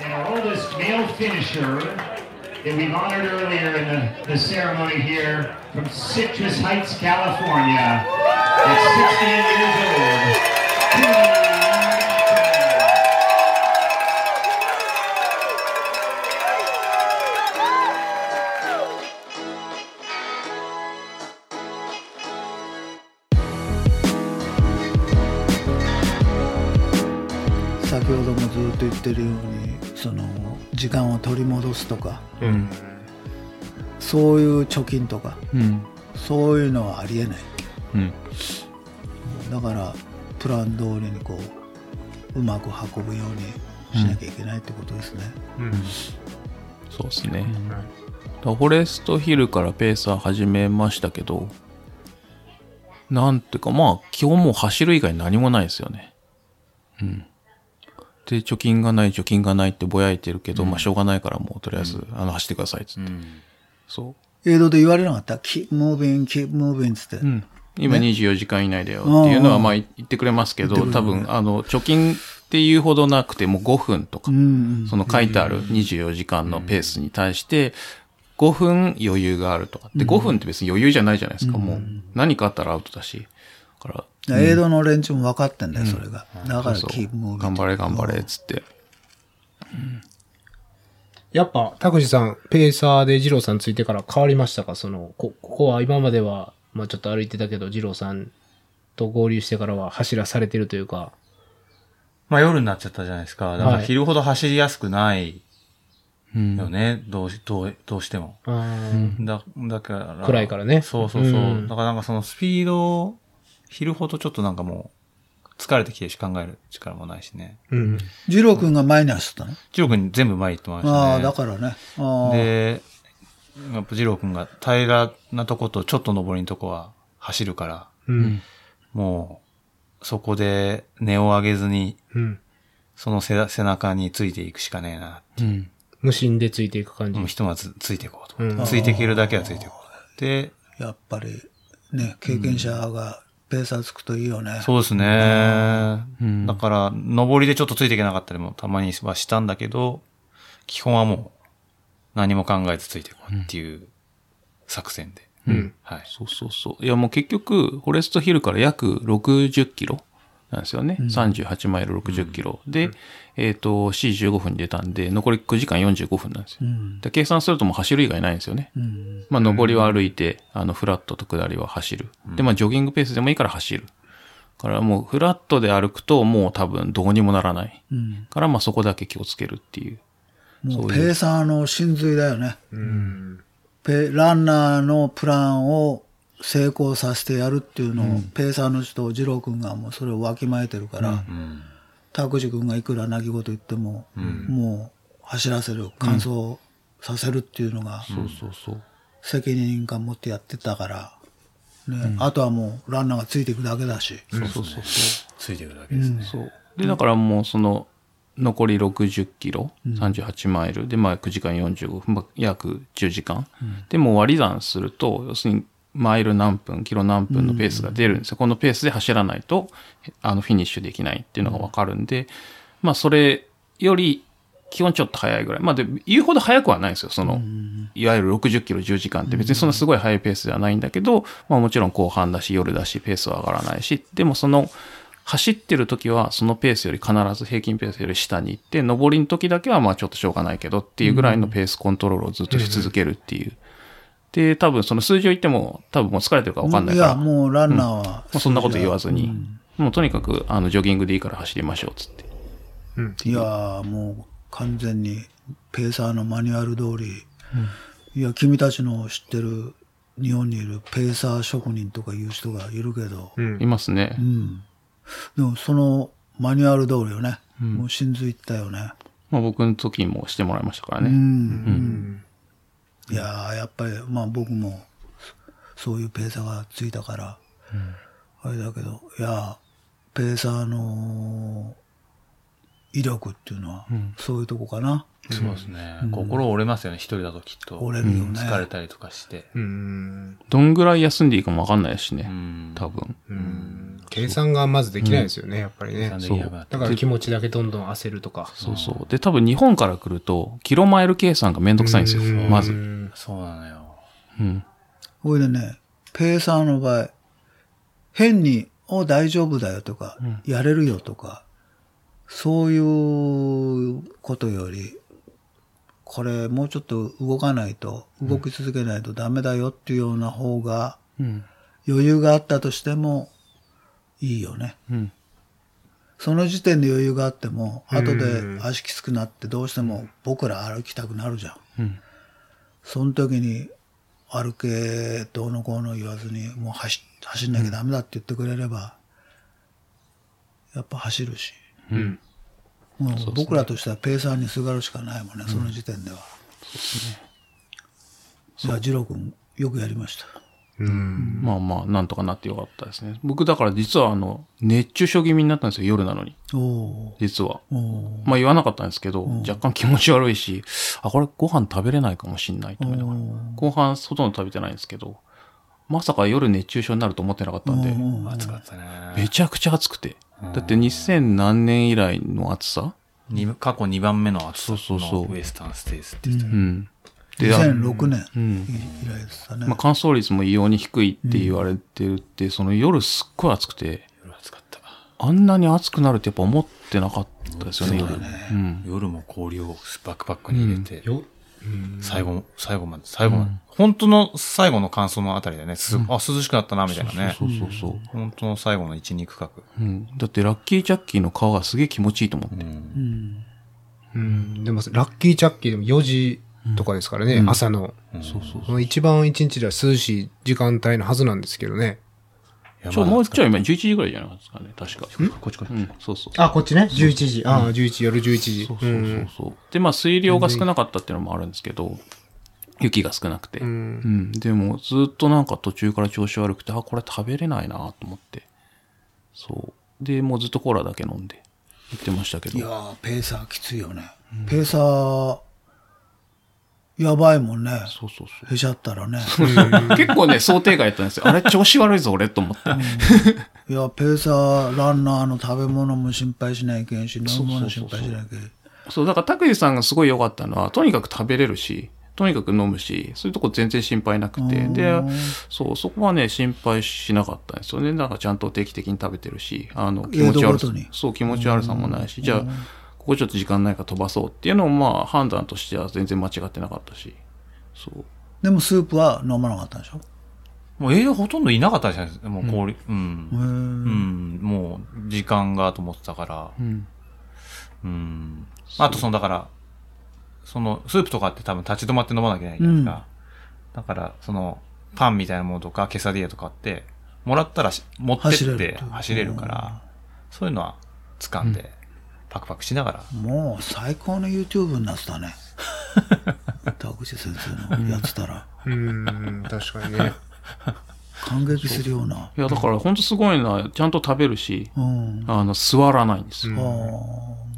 and our oldest male finisher that we've honored earlier in the, the ceremony here from Citrus Heights, California. At 68 years old. と言ってるようにその時間を取り戻すとかうん。そういう貯金とかうん。そういうのはありえないうん。だからプラン通りにこううまく運ぶようにしなきゃいけないってことですね、うん。そうですね。フォレストヒルからペーサー始めましたけど、なんていうか、まあ、基本もう走る以外何もないですよね。うん。で、貯金がない、貯金がないってぼやいてるけど、まあ、しょうがないからもう、とりあえず、あの、走ってください、つって。そ映像で言われなかった ?keep moving, keep moving つって、う。うん。今24時間以内だよっていうのは、まあ、言ってくれますけど、多分、あの、貯金っていうほどなくても5分とか、うんその書いてある24時間のペースに対して、5分余裕があるとか。で、5分って別に余裕じゃないじゃないですか。もう、何かあったらアウトだし。だから、映像の連中も分かってんだよ、それが。だからそう keep moving. 頑張れ頑張れ、つって。やっぱ、拓司さん、ペーサーで二郎さんついてから変わりましたか？その、こ、ここは今までは、まあちょっと歩いてたけど、二郎さんと合流してからは走らされてるというか、まあ夜になっちゃったじゃないですか。だからはい昼ほど走りやすくないうん。よね。どうし、どう、どうしても。だ、だから。暗いからねそうそうそう。うんだからなんかそのスピードを、昼ほどちょっとなんかもう、疲れてきてるし考える力もないしね。うん。二郎君が前に走ったの、ジロー君に全部前行ってましたね。ああ、だからね。で、やっぱジロー君が平らなとことちょっと上りのとこは走るから、うん。もう、そこで根を上げずに、うん。その背背中についていくしかねえな。うん。無心でついていく感じもう。ひとまずついていこうと。うんついていけるだけはついていこう。で、やっぱりね、経験者がペーサーつくといいよね。そうですね。うんだから、上りでちょっとついていけなかったりもたまにはしたんだけど、基本はもう何も考えずついていこうっていう作戦で。うん。はい。そうそうそう。いやもう結局、フォレストヒルから約60キロなんですよね。38マイル60キロ。で、えっ、と、C15 分に出たんで、残り9時間45分なんですよ。うん。で計算するともう走る以外ないんですよね。うん。まあ、上りは歩いて、あの、フラットと下りは走る。で、まあ、ジョギングペースでもいいから走る。からもう、フラットで歩くと、もう多分どうにもならない。うん。から、まあ、そこだけ気をつけるっていう。もうペーサーの真髄だよね。うん。ペランナーのプランを成功させてやるっていうのを、ペーサーの人、二郎君がもうそれをわきまえてるから、うん。拓司君がいくら泣き言言っても、もう走らせる、完走させるっていうのが、そうそうそう。責任感持ってやってたから、ね、あとはもうランナーがついていくだけだし、そうそうそう。ついていくだけですね。そう。で、だからもうその、残り60キロ、38マイルで、まあ9時間45分、まあ約10時間。で、もう割り算すると、要するに、マイル何分、キロ何分のペースが出るんですよ。このペースで走らないと、あの、フィニッシュできないっていうのがわかるんで、まあ、それより、基本ちょっと早いぐらい。まあ、で、言うほど早くはないんですよ。その、いわゆる60キロ10時間って別にそんなすごい速いペースではないんだけど、まあもちろん後半だし夜だしペースは上がらないし、でもその、走ってる時はそのペースより必ず平均ペースより下に行って、上りの時だけはまあちょっとしょうがないけどっていうぐらいのペースコントロールをずっとし続けるっていう。で、多分その数字を言っても多分もう疲れてるかわかんないから、や、もうランナーは、まあそんなこと言わずに、もうとにかくあのジョギングでいいから走りましょうっつって。いやーもう完全にペーサーのマニュアル通り、いや、君たちの知ってる日本にいるペーサー職人とかいう人がいるけど、うんいますね。うん。でもそのマニュアル通りよね。もう真髄ったよね。まあ僕の時もしてもらいましたからうん。ね。うんいやーやっぱり、まあ僕もそういうペーサーがついたから、あれだけど、いやーペーサーの威力っていうのは、そういうとこかな。そうですね。心折れますよね、一人だときっと。折れるよね。疲れたりとかして。うん。どんぐらい休んでいいかもわかんないしね。うん。多分。うん。計算がまずできないですよね、やっぱりね。なんで嫌がってだから気持ちだけどんどん焦るとか。そうそう。で、多分日本から来ると、キロマイル計算がめんどくさいんですよ。まず。うんそうなのよ。うん。ほいでね、ペーサーの場合、変に、お、大丈夫だよとか、やれるよとか、そういうことより、これもうちょっと動かないと、動き続けないとダメだよっていうような方が、うん。余裕があったとしてもいいよね。うん。その時点で余裕があっても、後で足きつくなってどうしても僕ら歩きたくなるじゃん。うん。その時に歩けどうのこうの言わずにもう走走んなきゃダメだって言ってくれれば、やっぱ走るし。うん。もう僕らとしてはペーサーにすがるしかないもんね、その時点では。じゃあ、二郎君、よくやりました。うん。まあまあ、なんとかなってよかったですね。僕だから実はあの、熱中症気味になったんですよ、夜なのに。実は。まあ言わなかったんですけど、若干気持ち悪いし、あ、これご飯食べれないかもしんないと思いながら。後半ほとんど食べてないんですけど、まさか夜熱中症になると思ってなかったんで、暑かったね。めちゃくちゃ暑くて。だって2000何年以来の暑さ？に過去2番目の暑さそうそうそうのウエスタンステイツって言ってたうん。で、あ2006年うん。以来でしたね。まあ乾燥率も異様に低いって言われてるって、その夜すっごい暑くて、夜暑かった。あんなに暑くなるってやっぱ思ってなかったですよね、夜。うん。夜も氷をバックパックに入れて、よ、最後、最後まで、最後まで。本当の最後の感想のあたりでね、すあ、涼しくなったな、みたいなね。そうそうそう。本当の最後の1、2区画。うん。だってラッキージャッキーの顔がすげえ気持ちいいと思って。うん。でも、ラッキーチャッキーでも4時とかですからね、朝の。そうそうその一番一日では涼しい時間帯のはずなんですけどね。ちょ、もうちょい今11時ぐらいじゃないですかね、確か。こっちこっち。うん、そうそう。あ、こっちね？11時。ああ、11時、夜11時。そうそうそうそう。で、まあ水量が少なかったっていうのもあるんですけど、雪が少なくて。うん。でもずっとなんか途中から調子悪くて、あ、これ食べれないなと思って。そう。で、もうずっとコーラだけ飲んで行ってましたけど。いやー、ペーサーきついよね。ペーサー、やばいもんね。そうそうそう。へしゃったらね。結構ね、想定外やったんですよ。あれ、調子悪いぞ、俺、と思って。いや、ペーサー、ランナーの食べ物も心配しないけんし、飲み物心配しないけん。そう、だから、拓司さんがすごい良かったのは、とにかく食べれるし、とにかく飲むし、そういうとこ全然心配なくて、で、そう、そこはね、心配しなかったんですよね。なんかちゃんと定期的に食べてるし、あの、気持ち悪さそう、気持ち悪さもないし、じゃあ、ここちょっと時間ないから飛ばそうっていうのも、まあ、判断としては全然間違ってなかったし、そう。でもスープは飲まなかったんでしょ？もう栄養ほとんどいなかったじゃないですか。もう氷、うん。うん。もう、時間がと思ってたから。うん。うん。あと、その、だから、その、スープとかって多分立ち止まって飲まなきゃいけないじゃないですか。だから、その、パンみたいなものとか、ケサディアとかって、もらったらし持ってって走れるから、そういうのは掴んで、パクパクしながら。もう最高の YouTube になってたね。田口先生のやってたら、うん、確かにね。感激するような。いや、だから、ほんとすごいのは、ちゃんと食べるし、うん。あの、座らないんですよ。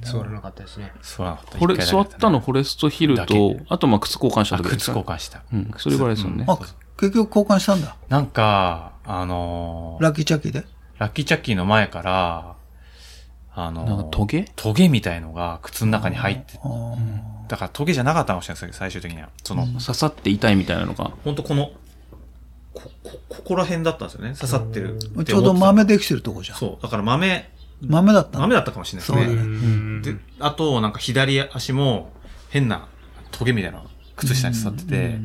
あ座らなかったですね。座らなかったこれ、座ったのフォレストヒルだとけ、あと、まあ、靴交換した時ですか？交換した。うん、それぐらいですよね。あ、結局交換したんだ。なんか、あのーラッキーチャッキーで？ラッキーチャッキーの前から、あのトゲ？トゲみたいのが靴の中に入って、だからトゲじゃなかったかもしれないです最終的には。その、刺さって痛いみたいなのが。ほんとこの、こ、こ、ここら辺だったんですよね。刺さってるって。ちょうど豆できてるとこじゃん。そう。だから豆、豆だったの？豆だったかもしれないですね。そうだねで、あと、なんか左足も変なトゲみたいな靴下に刺さってて、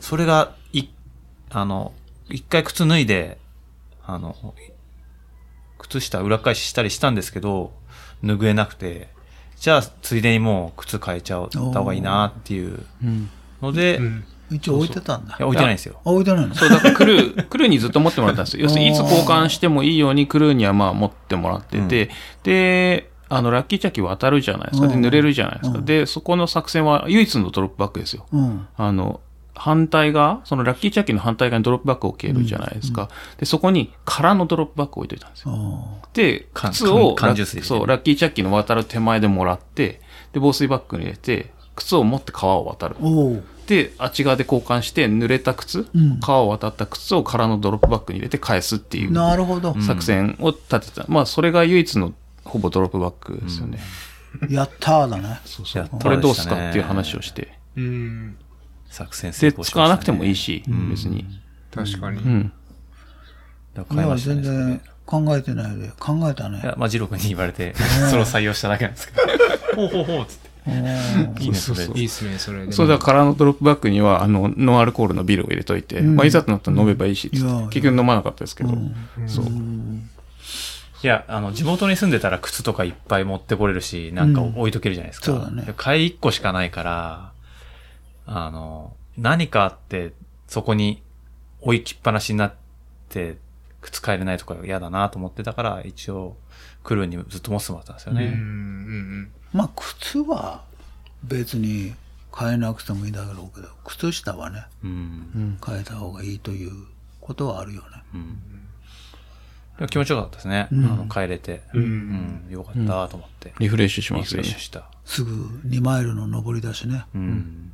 それが、い、あの、一回靴脱いで、あの、靴下裏返ししたりしたんですけど、拭えなくて、じゃあ、ついでにもう靴変えちゃった方がいいなっていううん。ので、いうん。一応置いてたんだ。や、置いてないんですよ。あ、置いてないの？そう、だからクルー、クルーにずっと持ってもらったんですよ。要するに、いつ交換してもいいようにクルーにはまあ持ってもらってて、で、あの、ラッキーチャッキー渡るじゃないですか。で、うん濡れるじゃないですか。で、そこの作戦は唯一のドロップバックですよ。うん。あの、反対側、そのラッキーチャッキーの反対側にドロップバッグを置けるじゃないですか。で、そこに空のドロップバッグを置いといたんですよ。あで、缶靴を缶缶ジュース入れてそう、ラッキーチャッキーの渡る手前でもらって、で、防水バッグに入れて、靴を持って川を渡る。で、あっち側で交換して、濡れた靴、うん川を渡った靴を空のドロップバッグに入れて返すっていうなるほど。作戦を立てた。まあ、それが唯一のほぼドロップバッグですよね。やったーだね。そうそうこれどうすかっていう話をして。うん。作戦成で、功しましたね使わなくてもいいし、別に。確かに。うん。だかいや、ら買いましたね全然考えてないで。考えたねい。や、まあ、ジロー君に言われて、それを採用しただけなんですけど。ほうほうほうっつって。いいね、それ。いいっすね、それで。そうだから空のドロップバッグには、あの、ノンアルコールのビールを入れといて、うんまあ、いざとなったら飲めばいいし、いや結局飲まなかったですけど、そう。いや、あの、地元に住んでたら靴とかいっぱい持ってこれるし、なんか置いとけるじゃないですか。うんそうだねで買い1個しかないから、あの、何かあって、そこに置いきっぱなしになって、靴買えれないとか嫌だなと思ってたから、一応、来るにずっと持ってもらったんですようん。うね。ん。まあ、靴は別に変えなくてもいいんだろうけど、靴下はね、うん。変えた方がいいということはあるよね。でも気持ちよかったですね。あの、帰れて。うん。よかったと思って。リフレッシュしリますよねフレッシュ。した。すぐ2マイルの上りだしね。うん。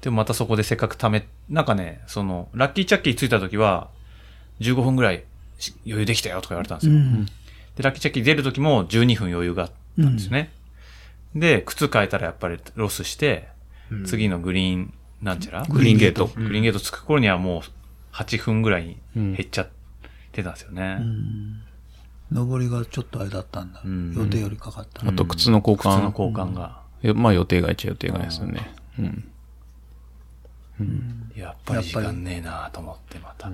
でもまたそこでせっかく貯め、なんかね、その、ラッキーチャッキー着いた時は、15分ぐらいし余裕できたよとか言われたんですよ。うん。で、ラッキーチャッキー出る時も12分余裕があったんですよね。で、靴変えたらやっぱりロスして、次のグリーン、なんちゃら？グリーンゲート。グリーンゲート着く頃にはもう8分ぐらいに減っちゃってたんですよね。上りがちょっとあれだったんだ。ん予定よりかかった。あと、靴の交靴の換。交換が。えまあ、予定外っちゃ予定外ですよね。うん。やっぱり時間ねえなと思って、また。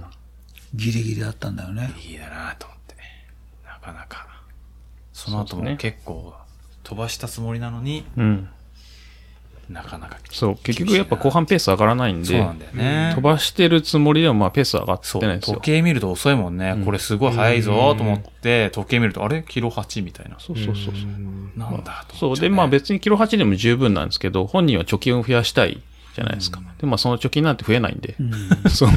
ギリギリだったんだよね。いいだなと思って。なかなか。その後も結構飛ばしたつもりなのに、うん。なかなかそう、結局やっぱ後半ペース上がらないんで、そうなんだよね。飛ばしてるつもりでもまあペース上がっそうてないんですよ時。計見ると遅いもんね。これすごい早いぞと思って、時計見ると、あれ？キロ8みたいな。そうそうそうそう。なんだとそう。で、まあ別にキロ8でも十分なんですけど、本人は貯金を増やしたいじゃないですか。で、まあその貯金なんて増えないんで、そう。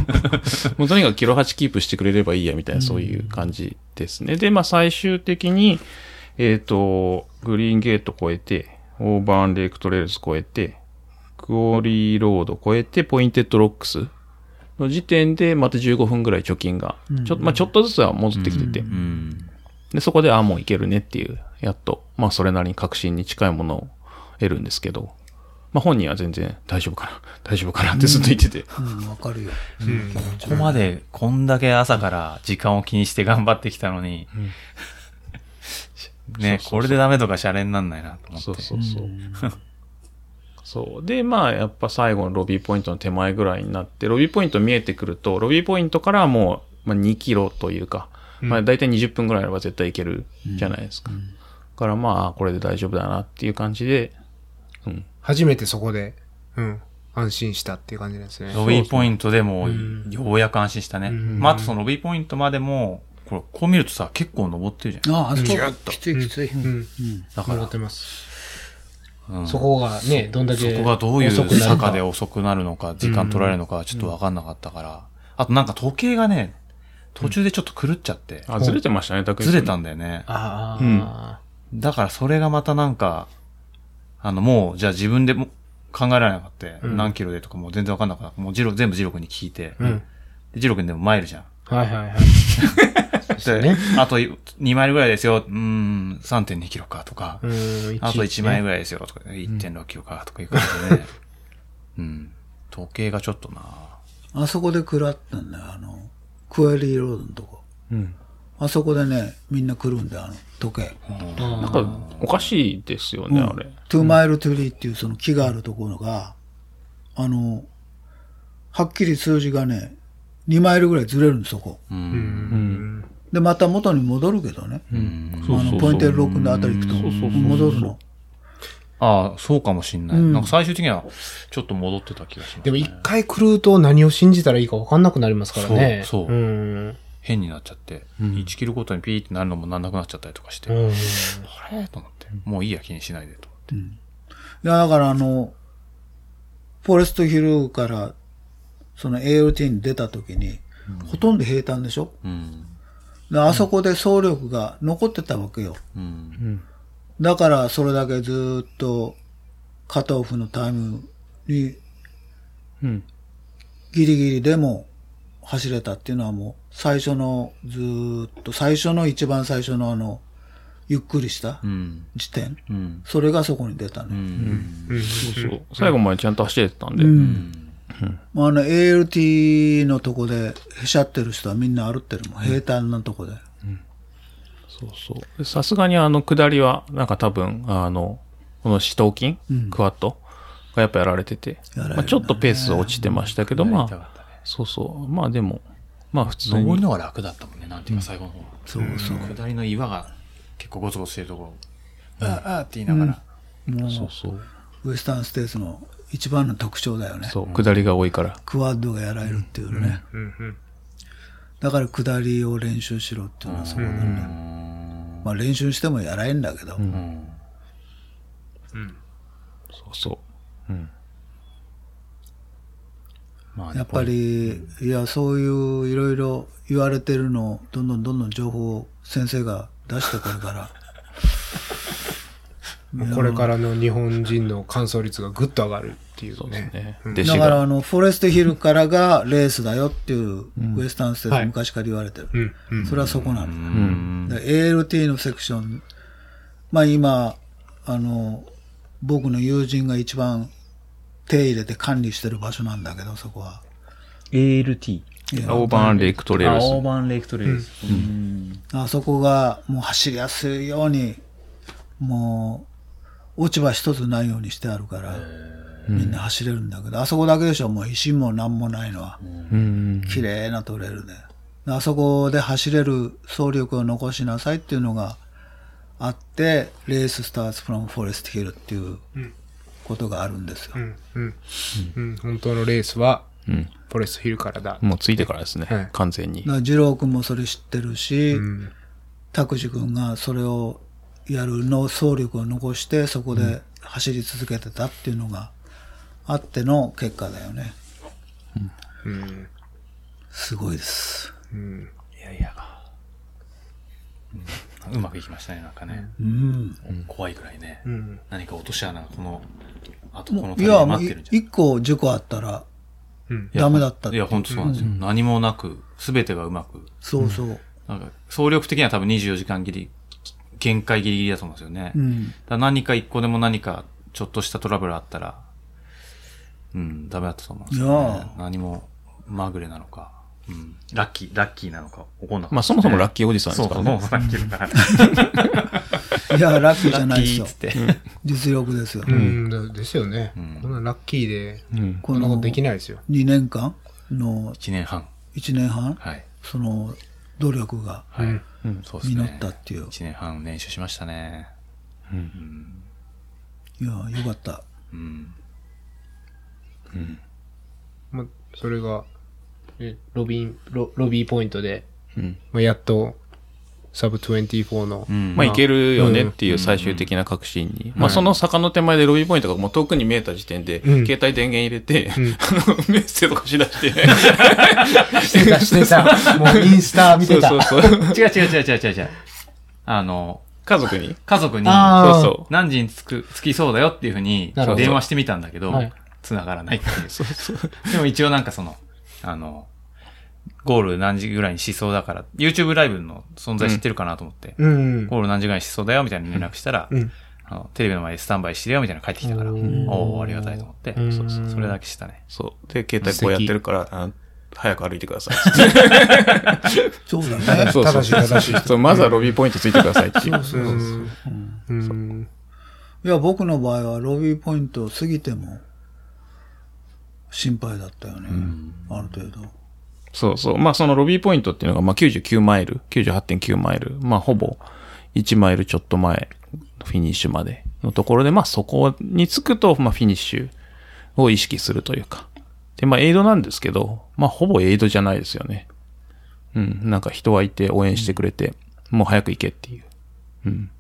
もうとにかくキロ8キープしてくれればいいやみたいな、そういう感じですね。で、まあ最終的に、えっ、と、グリーンゲート越えて、オーバーンレイクトレールズ越えて、クォーリーロード越えて、ポインテッドロックスの時点で、また15分ぐらい貯金が、ちょ,、まあ、ちょっとずつは戻ってきてて、うん。で、そこで、あ、もういけるねっていう、やっと、まあ、それなりに確信に近いものを得るんですけど、まあ、本人は全然大丈夫かな、大丈夫かなってずっと言ってて、うん、わかるよ。ここまでこんだけ朝から時間を気にして頑張ってきたのに、ね、これでダメとかシャレになんないなと思って。そうそうそう。そう。で、まあ、やっぱ最後のロビーポイントの手前ぐらいになって、ロビーポイント見えてくると、ロビーポイントからはもう、まあ、2キロというか、まあ、大体20分ぐらいあれば絶対行けるじゃないですか。だからまあ、これで大丈夫だなっていう感じで、うん。初めてそこで、うん、安心したっていう感じですね。ロビーポイントでも、ようやく安心したね。まあ、あとそのロビーポイントまでも、これ、こう見るとさ、結構登ってるじゃん。ああ、あそこギュッときついきつい。うん。だから戻っ、てます。うんそこがね、どんだけ。そこがどういう坂で遅くなるのか、時間取られるのかはちょっとわかんなかったから。あとなんか時計がね、途中でちょっと狂っちゃって、あ、ずれてましたね、だずれたんだよね。あうんあ、だからそれがまたなんか、あの、もう、じゃあ自分でも考えられなかった。何キロでとかもう全然わかんなかった。もうジロ、全部ジロ君に聞いて。うん。でジロ君でもマイルじゃん。はいはいはい。で、あと2マイルぐらいですよ。うーん、3.2キロかとか。うん、あと1マイルぐらい。らいですよとか、1.6キロかとかいう感じでね。うん。時計がちょっとなあそこで食らったんだよ、あの、クォーリーロードのとこ。うん。あそこでね、みんな来るんだよ、あの、時計。なんか、おかしいですよね、あれ。 two mile tree っていうその木があるところが、あの、はっきり数字がね、2マイルぐらいずれるんです、そこ。うん。うん。で、また元に戻るけどね。うん。あの、ポインテッドロックのあたり行くと、戻るの。ああ、そうかもしんない。うんなんか最終的には、ちょっと戻ってた気がします、ね。でも一回狂うと何を信じたらいいか分かんなくなりますからね。そうそううん。変になっちゃって、1キロごとにピーってなるのもなんなくなっちゃったりとかして、うん。あれ？と思って、もういいや気にしないでと思って。いや、だからあの、フォレストヒルからその ALT に出た時に、ほとんど平坦でしょ？うん。であそこで総力が残ってたわけよ。うん。だからそれだけずーっとカットオフのタイムにうん。ギリギリでも走れたっていうのはもう最初のずーっと最初の一番最初のあのゆっくりしたうん。時点、うん。それがそこに出たね。うん。そうそう。最後までちゃんと走れてたんで。まあ、あの ALT のとこでへしゃってる人はみんな歩ってるもん。平坦なとこで。そうそうで。さすがにあの下りは、なんか多分、あの、この四頭筋、クワッドがやっぱやられてて、ねまあ、ちょっとペース落ちてましたけど、まあ、そうそう。まあでも、まあ普通に。登るのが楽だったもんね、なんていうか最後の方。そうそう。下りの岩が結構ゴツゴツしてるところ、ああああって言いながら。もうそうそう。ウエスタンステーツの一番の特徴だよね。そう、下りが多いから。クワッドがやられるっていうね。うんうん。だから下りを練習しろっていうのはそうだね。まあ練習してもやらえんだけど。うん。そうそう。うん。まあやっぱ、り、いや、そういういろいろ言われてるのを、どんどんどんどん情報を先生が出してくるから。これからの日本人の完走率がぐっと上がるっていうね。ね。うん弟子が。だからあの、フォレストヒルからがレースだよっていう、ウエスタンステーツ昔から言われてる。うん。うん。それはそこなの。うん。で ALT のセクション、まあ今、あの、僕の友人が一番手入れて管理してる場所なんだけど、そこは。ALT。オーバーンレイクトレイあ、ルス。オーバーンレイクトレイルス。うん。あそこがもう走りやすいように、もう、落ち葉一つないようにしてあるから、みんな走れるんだけど、あそこだけでしょ、もう石も何もないのは。うん。綺麗なトレイルで。あそこで走れる走力を残しなさいっていうのがあって、レーススターツフロムフォレストヒルっていうことがあるんですよ。うん。うん。うん。本当のレースは、うん。フォレストヒルからだ。もうついてからですね。はい完全に二郎君もそれ知ってるし、うん。拓司君がそれをやるの走力を残して、そこで走り続けてたっていうのがあっての結果だよね。うん。すごいです。うん。いやいや。うんうまくいきましたね、なんかね。うん。怖いくらいね。うん。何か落とし穴がこの、あとこのいや、もう待ってるんじゃん。一個事故あったらうん。ダメだったっていや、本当そうなんですよ。何もなく、すべてがうまく。そうそう。なんか、総力的には多分24時間ギリ、限界ギリギリだと思うんですよね。うん。だから何か一個でも何かちょっとしたトラブルあったら、うん、ダメだったと思うんですよ、ねいやー。何もまぐれなのか、うん、ラッキー、ラッキーなのか、怒んなかった、まあそもそもラッキーおじさんでそうそう、すからね。もうラッキーだから。いや、ラッキーじゃないですよキーっつ。って。実力ですよ。うん。だですよねん。こんなラッキーで、うん。こんなことできないですよ。2年間の1年半。1年半、はい。その努力がはい。うんうんそうですね。実ったっていう。1年半練習しましたね。いや、よかった。うん。まあ、それが、えロビン、ロロビーポイントで、うんまあ、やっと、サブ24の、うん。まあいけるよねっていう最終的な確信に。まあその坂の手前でロビーポイントがもう遠くに見えた時点で、うん携帯電源入れて、あの メッセとかしだして。してた、してた。もうインスタ見てた。そうそうそう。違う違う違う違う違う違う。あの、家族に？家族に、そうそ何時に着く、着きそうだよっていうふうに電話してみたんだけどはい、繋がらないっていう。でも一応なんかその、あの、ゴール何時ぐらいにしそうだから、YouTube ライブの存在知ってるかなと思って、うん。ゴール何時ぐらいにしそうだよみたいな連絡したら、うん。あのテレビの前でスタンバイしてるよみたいなの帰ってきたから、おおーありがたいと思って、うんそうそうそれだけしたね。そう。で、携帯こうやってるから、あ早く歩いてください。そうだね。そうそう正しい正しいそうまずはロビーポイントついてくださいっていう。うん。うん。いや、僕の場合はロビーポイントを過ぎても心配だったよね。ある程度。そうそう。まあそのロビーポイントっていうのが、まあ99マイル、98.9マイル、まあほぼ1マイルちょっと前、フィニッシュまでのところで、まあそこに着くと、まあフィニッシュを意識するというか。で、まあエイドなんですけど、まあほぼエイドじゃないですよね。うん。なんか人はいて応援してくれて、もう早く行けっていう。うん。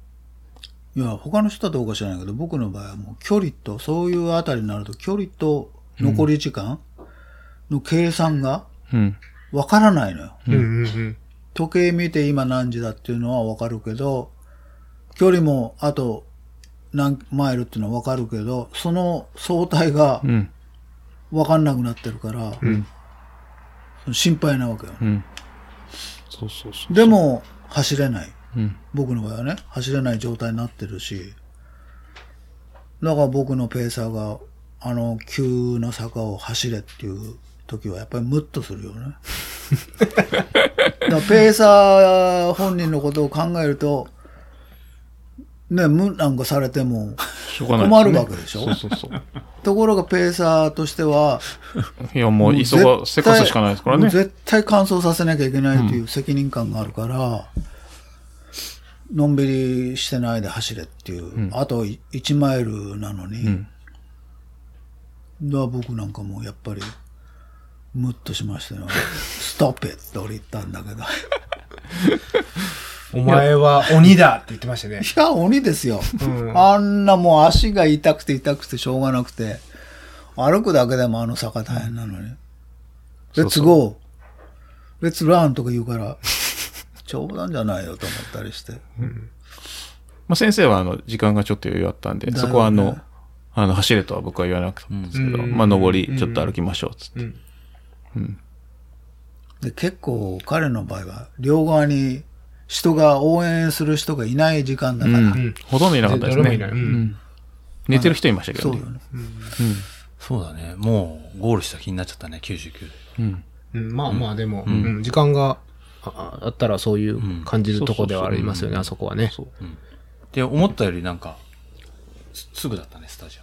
いや、他の人はどうか知らないけど、僕の場合はもう距離と、そういうあたりになると距離と残り時間、の計算がうん。わからないのよ。うんうんうん。時計見て今何時だっていうのはわかるけど、距離もあと何マイルっていうのはわかるけど、その相対がうん。わかんなくなってるから、ん心配なわけよ。うん。そうそうそう。でも、走れない。うん。僕の場合はね、走れない状態になってるし、だから僕のペーサーが、あの、急な坂を走れっていう時はやっぱりムッとするよね。だペーサー本人のことを考えると、ね、無なんかされても困るわけでしょ？そうそうそう。ところがペーサーとしては、いや、もう、急が、せかすしかないですからね。絶対乾燥させなきゃいけないという責任感があるから、のんびりしてないで走れっていう、あと1マイルなのに、ん。だ僕なんかもうやっぱり、ムッとしましたよ。ストップって俺言ったんだけど。い お前は鬼だって言ってましたね。や、鬼ですよ。うんあんなもう足が痛くて痛くてしょうがなくて、歩くだけでもあの坂大変なのに。レッツゴー、レッツランとか言うから、冗談じゃないよと思ったりして。まあ、先生は、あの、時間がちょっと余裕あったんで、ねそこは、あの、あの、走れとは僕は言わなかったんですけど、うんまあ、上り、ちょっと歩きましょう、つって。で結構彼の場合は、両側に人が応援する人がいない時間だから、うん。ほとんどいなかったですね。う。うんん寝てる人いましたけどねそうよ。ね。そうだね。もう、ゴールした気になっちゃったね、99で。うん。うんまあまあでも、うん時間がああったらそういう感じるとこではありますよね、あそこはね。で、思ったよりなんか、すすぐだったね、スタジ。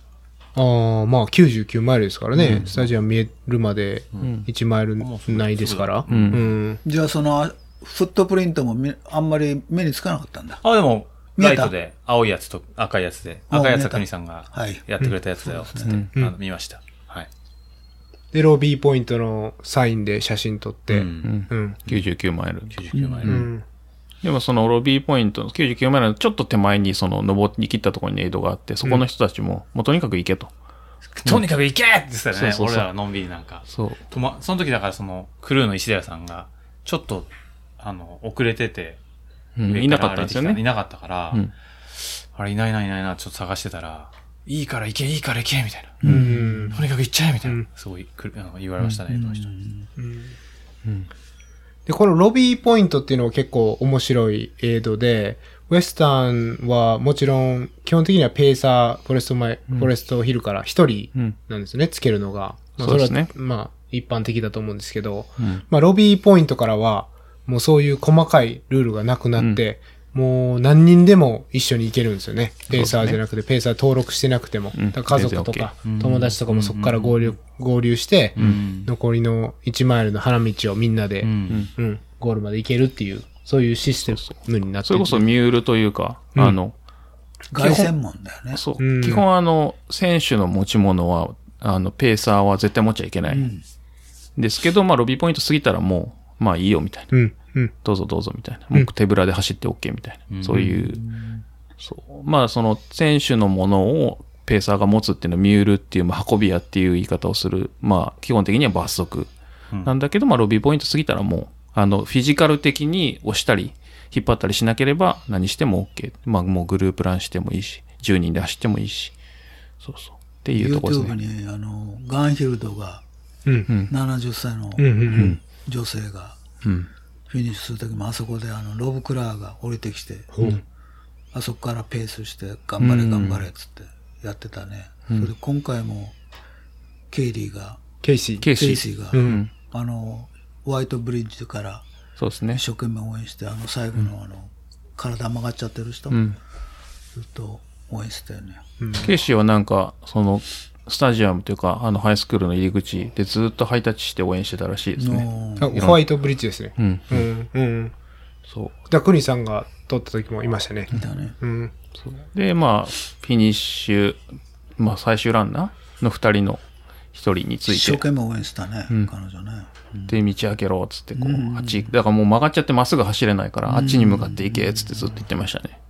ああ、まあ99マイルですからね。スタジアム見えるまで1マイルないですから。うん。じゃあそのあフットプリントもみあんまり目につかなかったんだ。あ、でも、見えた？ライトで、青いやつと赤いやつで、あ赤いやつは国さんがはいやってくれたやつだよ、つって、あの見ました。はい。で、ロビーポイントのサインで写真撮って。ううん。ん。うん。99マイル。99マイル。うん。でもそのロビーポイントの99マイルのちょっと手前にその登り切ったところにエイドがあって、そこの人たちも、もうとにかく行けと。とにかく行けって言ってたよね。そうそうそう俺らはのんびりなんか。そう。とま、その時だからその、クルーの石田屋さんが、ちょっと、あの、遅れてて、うん上いなかったんですよね。いなかったから、うんあれいないいないいないな、ちょっと探してたら、いいから行け、いいから行け、みたいな。うん。とにかく行っちゃえ、みたいな。うんすごいく言われましたね、この人。で、このロビーポイントっていうのは結構面白いエイドで、ウエスタンはもちろん、基本的にはペーサー、フォレスト前、フォレストヒルから一人うん。なんですね、つけるのが。まあ、そうですね。れは、まあ、一般的だと思うんですけど、うん。まあ、ロビーポイントからは、もうそういう細かいルールがなくなって、もう何人でも一緒に行けるんですよね。ペーサーじゃなくて、ペーサー登録してなくても。家族と全か、友達とかもそこから合流、合流して、残りの1マイルの花道をみんなで、うん。うん、ゴールまで行けるっていう、そういうシステムになってるそれこそミュールというか、あの、凱旋門だよね。そう。うん基本あの、選手の持ち物は、あの、ペーサーは絶対持っちゃいけない。ですけど、まあ、ロビーポイント過ぎたらもう、まあいいよみたいな。うん、うん、どうぞどうぞみたいな。もう手ぶらで走って OK みたいな。そういう、そう。まあ、その選手のものをペーサーが持つっていうのはミュールっていう、まあ、運び屋っていう言い方をする。まあ、基本的には罰則なんだけど、まあ、ロビーポイント過ぎたらもう、あの、フィジカル的に押したり、引っ張ったりしなければ何しても OK。まあ、もうグループランしてもいいし、10人で走ってもいいし。そうそう。っていうところです YouTube ね。に、あの、ガンヒルドが、うん、70歳のうん、うん、女性が、うん。フィニッシュするときもあそこであのロブ・クラーが降りてきて、うん。あそこからペースして頑張れ頑張れっつってやってたね。それで今回もケイリーが、ケイシー。ケイシー。ケイシーが、うん。あの、ホワイトブリッジからそうですね一。生懸命応援して、あの最後のあの、体曲がっちゃってる人、うん。ずっと応援してたよね。ケイシーはなんか、その、スタジアムというか、あの、ハイスクールの入り口でずっとハイタッチして応援してたらしいですね。ホワイトブリッジですね。うん。うん、うん。そう。だからクニさんが撮った時もいましたね。だね。うん。で、まあ、フィニッシュ、まあ、最終ランナーの二人の一人につ一生いて、懸命応援したね、ん彼女ね。で、道開けろ、っつって、こう、あっち、だからもう曲がっちゃってまっすぐ走れないから、あっちに向かって行け、つってずっと言ってましたね。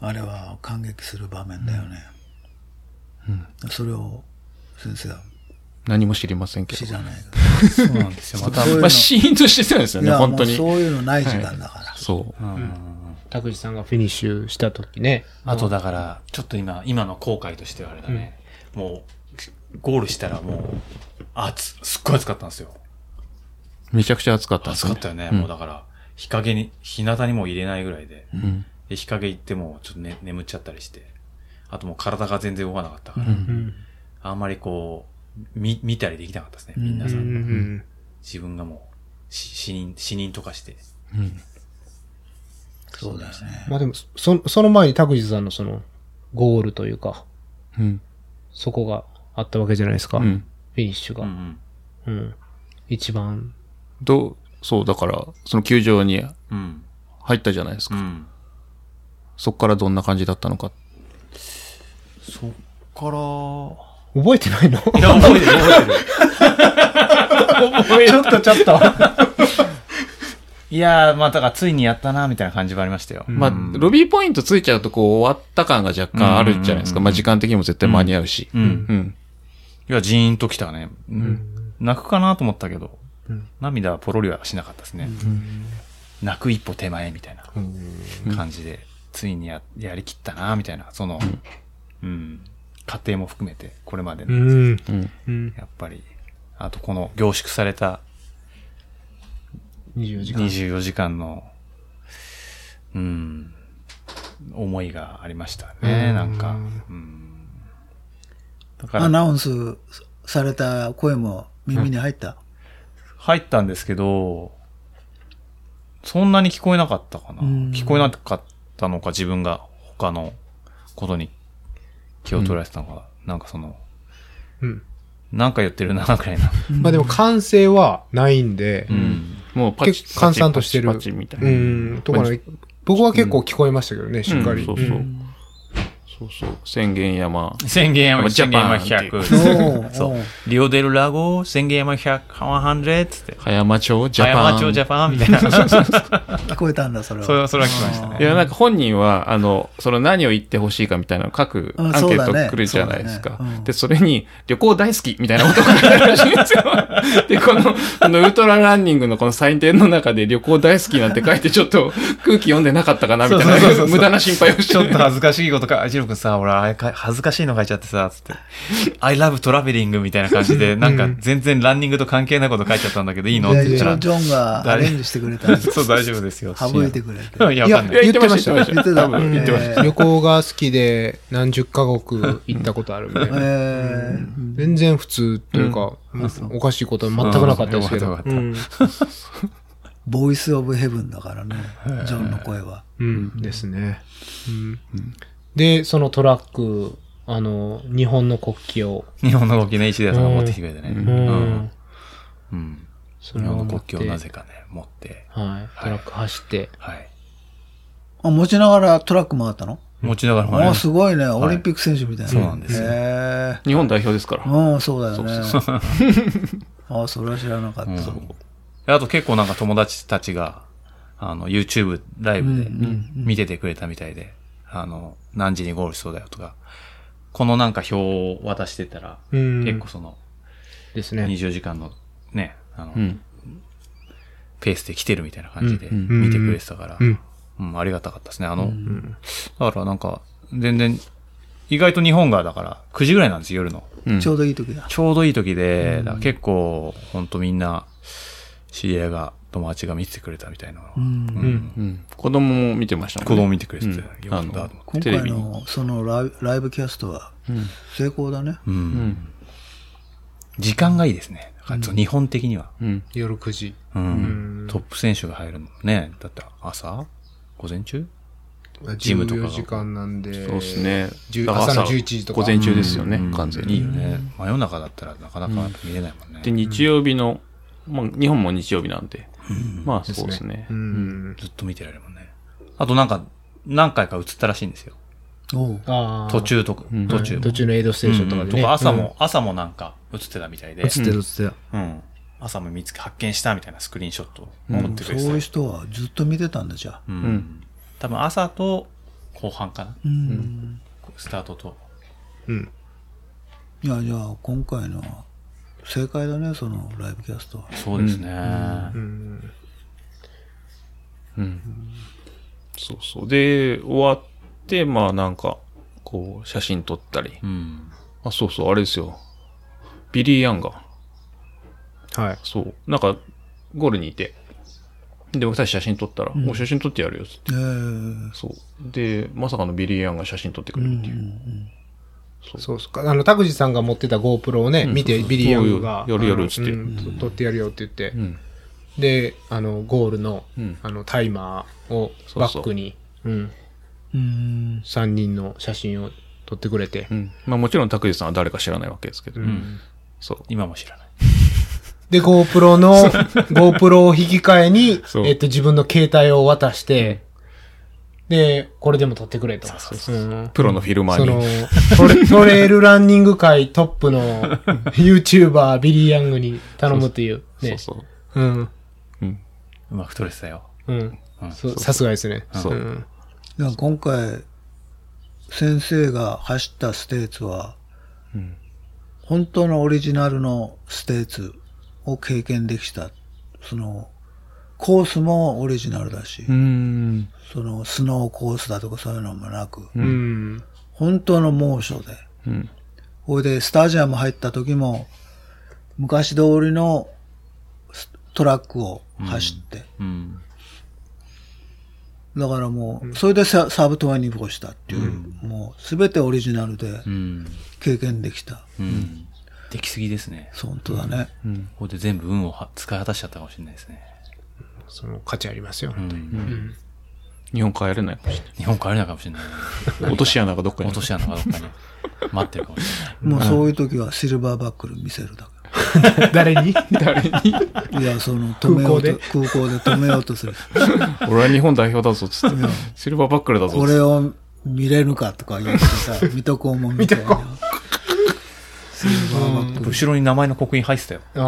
あれは感激する場面だよね。それを先生は何も知りませんけど。知らないかそうなんですよ。また、まあ、シーンとしてたんですよね、や、本当に。そういうのない時間だから。そう。拓司さんがフィニッシュした時ね。あとだから、ちょっと今、今の後悔としてはあれだね。もう、ゴールしたらもう、暑、すっごい暑かったんですよ。めちゃくちゃ暑かったんですね暑かったよね。もうだから、日陰に、日向にも入れないぐらいで。んで、日陰行ってもちょっと、ね、眠っちゃったりして。あともう体が全然動かなかったから。うん。あんまりこう、見、見たりできなかったですね。皆さ。うんん。自分がもう、し死人、死人とかして。そうだよね。まあでも、そ、その前に拓司さんのその、ゴールというか、うん。そこがあったわけじゃないですか。うん。フィニッシュが。うんうん。一番。どう、そう、だから、その球場にうん。うん。入ったじゃないですか。うん。そっからどんな感じだったのか。そっから、覚えてないの？いや、覚えてる、覚えてる。ちょっとちょっと。いやー、まあ、だからついにやったな、みたいな感じはありましたよ。まあ、ロビーポイントついちゃうと、こう、終わった感が若干あるじゃないですか。うんまあ、時間的にも絶対間に合うし。うん。うん。いや、ジーンときたね。うん。泣くかなと思ったけど、うん涙はポロリはしなかったですね。泣く一歩手前みたいな感じで、ついにや、やりきったな、みたいな、その、うん。過程も含めて、これまでの、うん。うん。うん。やっぱり、あとこの凝縮された24時間。24時間の、うん、思いがありましたね、うんなんか。うん。だから、アナウンスされた声も耳に入った？入ったんですけど、そんなに聞こえなかったかな。うん聞こえなかったのか、自分が他のことに気を取られてたのか、なんかその、うん。なんか言ってるな、くらいな。まあでも完成はないんで、うん。もうパチ閑散としてる。パチパチみたいな。うん。とかね、僕は結構聞こえましたけどね、しっかり。うんそうそう。そうそう。宣言山。宣言山、ジャ宣言山パンっていう100。おうそう。リオデルラゴ、宣言山100、100つって。葉山町ジャパン。葉山町ジャパンみたいな。聞こえたんだ、それは。それは、それは聞きましたね。いや、なんか本人は、あの、その何を言ってほしいかみたいなのを書くアうんンケート来るじゃないですか。で、それに、旅行大好きみたいなことが書いてあるらしいんですよ。で、この、あの、ウルトラランニングのこの採点の中で旅行大好きなんて書いて、ちょっと空気読んでなかったかなみたいな、そうそうそうそう無駄な心配をしてちょっと恥ずかしいことか、君さ、俺、あれか恥ずかしいの書いちゃってさ、つって。I love traveling みたいな感じで、なんか全然ランニングと関係ないこと書いちゃったんだけど、いいの？って言ったらでジョン、がアレンジしてくれた。そう、大丈夫ですよ。省いてくれて。いや、わかんない。言ってました言ってた。言ってました。えー旅行が好きで何十カ国行ったことあるみたいな。えー全然普通というか、おかしいことは全くなかったですけど。ボイスオブヘブンだからね、ジョンの声は。うん、ですね。うんで、そのトラック、あの、日本の国旗を、日本の国旗ね、石田さんが持ってきてくれてね。ううんん。うん。それを日本の国旗をなぜかね、持って。はい、トラック走って、はい。あ、持ちながらトラック回ったの？持ちながらあ、すごいね。オリンピック選手みたいな。そうなんですよへ日本代表ですから。え。うん、そうだよね。あ、それは知らなかった。あと結構なんか友達たちが、あの、YouTube ライブで見ててくれたみたいで、あの、何時にゴールしそうだよとか、このなんか表を渡してたら、うん結構その、ですね。24時間のね、あの、うん。ペースで来てるみたいな感じで見てくれてたから、うんうん、ありがたかったですね。あの、だからなんか、全然、意外と日本がだから9時ぐらいなんですよ、夜の。うんちょうどいい時だ。ちょうどいい時で、結構、ほんとみんな、知り合いが、友達が見ててくれたみたいなのは、うんうんうん。子供も見てましたもんね。子供見てくれてて、うんよかったと思って。今テレビに回のそのライブライブキャストは成功だね。うんうん。時間がいいですね。日本的には。うん。夜9時。うんんトップ選手が入るのね。だって朝？午前中？ジムとかが14時間なんで、そうですね。10だから朝の11時とか午前中ですよね、うん完全に。いいよね。真夜中だったらなかなか見れないもんね。で、日曜日の、まあ、日本も日曜日なんで、まあそうですね。うん。ずっと見てられるもんね。あとなんか、何回か映ったらしいんですよ。おうああ。途中とか、ん途中も。途中のエイドステーションとかでね。うんとか朝も、朝もなんか映ってたみたいで。映ってる映ってる。うん。朝も見つけ、発見したみたいなスクリーンショットを撮ってくそうれてたいう人はずっと見てたんだじゃあ。ううんん。多分朝と後半かな。うん。スタートと。うん。いや、じゃあ今回の正解だね、そのライブキャストは。そうですね。うん。うん。そうそう。で、終わって、まあなんか、こう、写真撮ったり。うん。あ、そうそう、あれですよ。ビリー・ヤンが、はい。そう、なんか、ゴールにいて、で、僕たち写真撮ったら、もう写真撮ってやるよ、つって。えーそう。で、まさかのビリー・ヤンが写真撮ってくれるっていう。そうっすか。あの、田口さんが持ってた GoPro をね、見て、ビリー・ヤングが。やるやるっつってうん撮ってやるよって言って。うん。で、あの、ゴールのうん、あの、タイマーをバックに、うん、うん。3人の写真を撮ってくれてう。ん。まあもちろん、拓司さんは誰か知らないわけですけど。うんそう。今も知らない。で、GoPro の、GoPro を引き換えにそ、うえっと、自分の携帯を渡して、で、これでも撮ってくれと。うんプロの filmer そのに。トレ、トレイルランニング界トップの YouTuber ビリー・ヤンに頼むっていう。ね。そうそう。うん。うん。うまく撮れてたよ。うんさすがですね。そううんだから今回、先生が走ったステーツは、うん本当のオリジナルのステーツを経験できた。その、コースもオリジナルだし。そのスノーコースだとかそういうのもなく、うん。本当の猛暑で、うん。これでスタジアム入った時も、昔通りのストラックを走って、うん。だからもう、それでササブ24したっていう、もうすべてオリジナルでうん。経験できた。うん。できすぎですね。そう本当だね。ここで全部運をは使い果たしちゃったかもしれないですね。その価値ありますよ。うん。日本帰れないかもし日本帰れないかもしれない。れない。落とし穴がどっかに落とし穴がどっかに待ってるかもしれない。もうそういう時はシルバーバックル見せるだ 誰に？け。いや、その、止めようと、空港で？止めようとする。俺は日本代表だぞ、つって。シルバーバックルだぞ、これを見れるかとか言ってさ、水戸黄門みたいな。シルバーバックル。後ろに名前の刻印入ってたよ。ど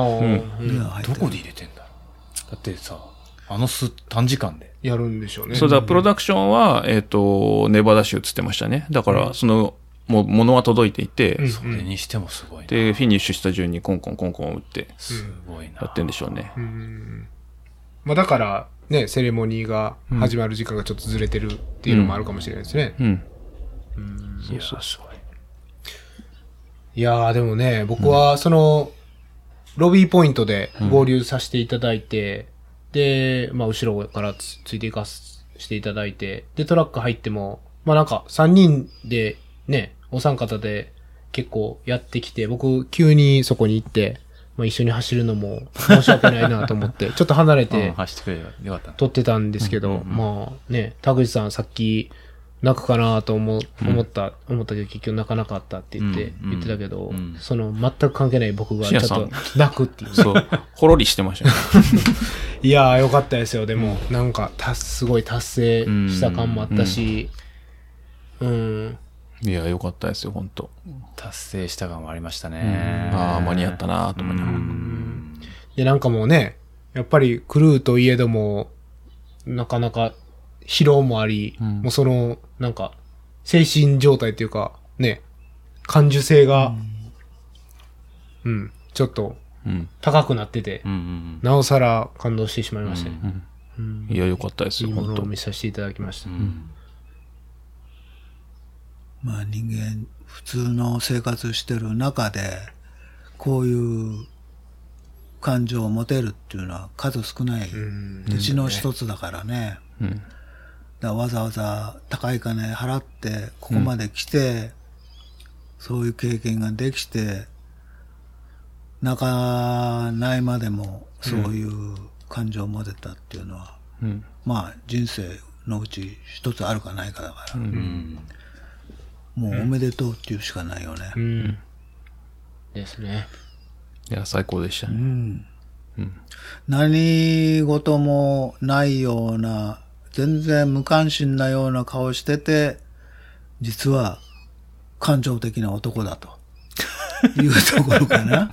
こで入れてんだ？ろうだってさ、あのす短時間で。やるんでしょうね。そうだ、プロダクションは、えっ、と、ネバダ州つってましたね。だから、その、もう、物は届いていて、それにしてもすごいな。で、フィニッシュした順にコンコンコンコン打って、すごいな。やってんでしょうね。まあだから、ね、セレモニーが始まる時間がちょっとずれてるっていうのもあるかもしれないですね。うん。そうそうすごい。いやーでもね、僕はその、ロビーポイントで合流させていただいて、で、まあ後ろからつついていかすしていただいて、で、トラック入っても、まあなんか3人でね、お三方で結構やってきて、僕急にそこに行って、まあ一緒に走るのも申し訳ないなと思って、ちょっと離れうんて走ってくれればよかったな。撮ってたんですけど、まあね、田口さんさっき泣くかなと思思った、思ったけど結局泣かなかったって言って、うん言ってたけど、うんその全く関係ない僕がちょっと泣くっていう。そう。ほろりしてましたね。いやーよかったですよ。でも、なんか、た、すごい達成した感もあったし、うん、いや、よかったですよ、本当達成した感もありましたね。ああ、間に合ったなと思いながら。で、なんかもうね、やっぱりクルーといえども、なかなか疲労もあり、もうその、なんか、精神状態っていうか、ね、感受性が、うん、ちょっとうん。高くなっててう、んうんなおさら感動してしまいましたね。いや、よかったですよ、いいも本当のを見させていただきました。うん。まあ人間、普通の生活してる中で、こういう感情を持てるっていうのは数少ない、うちの一つだからね。うん。だわざわざ高い金払って、ここまで来て、そういう経験ができて、泣かないまでもそういう感情を持てたっていうのは、うん。まあ人生のうち一つあるかないかだから、うん。もうおめでとうっていうしかないよね。うん。ですね。いや、最高でしたね。うん何事もないような、全然無関心なような顔してて、実は感情的な男だと。いうところかな。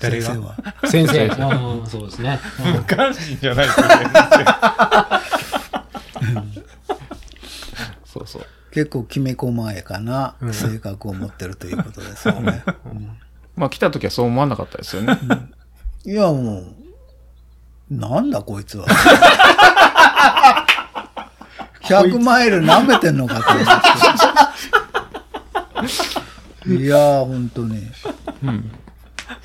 誰が？先生は。そうですね。無関心じゃないですね。そうそう。結構きめ細やかな性格を持ってるということですよね。うんまあ来た時はそう思わなかったですよね。いや、もう、なんだこいつは。100マイル舐めてんのかと思って。いやー、本当に。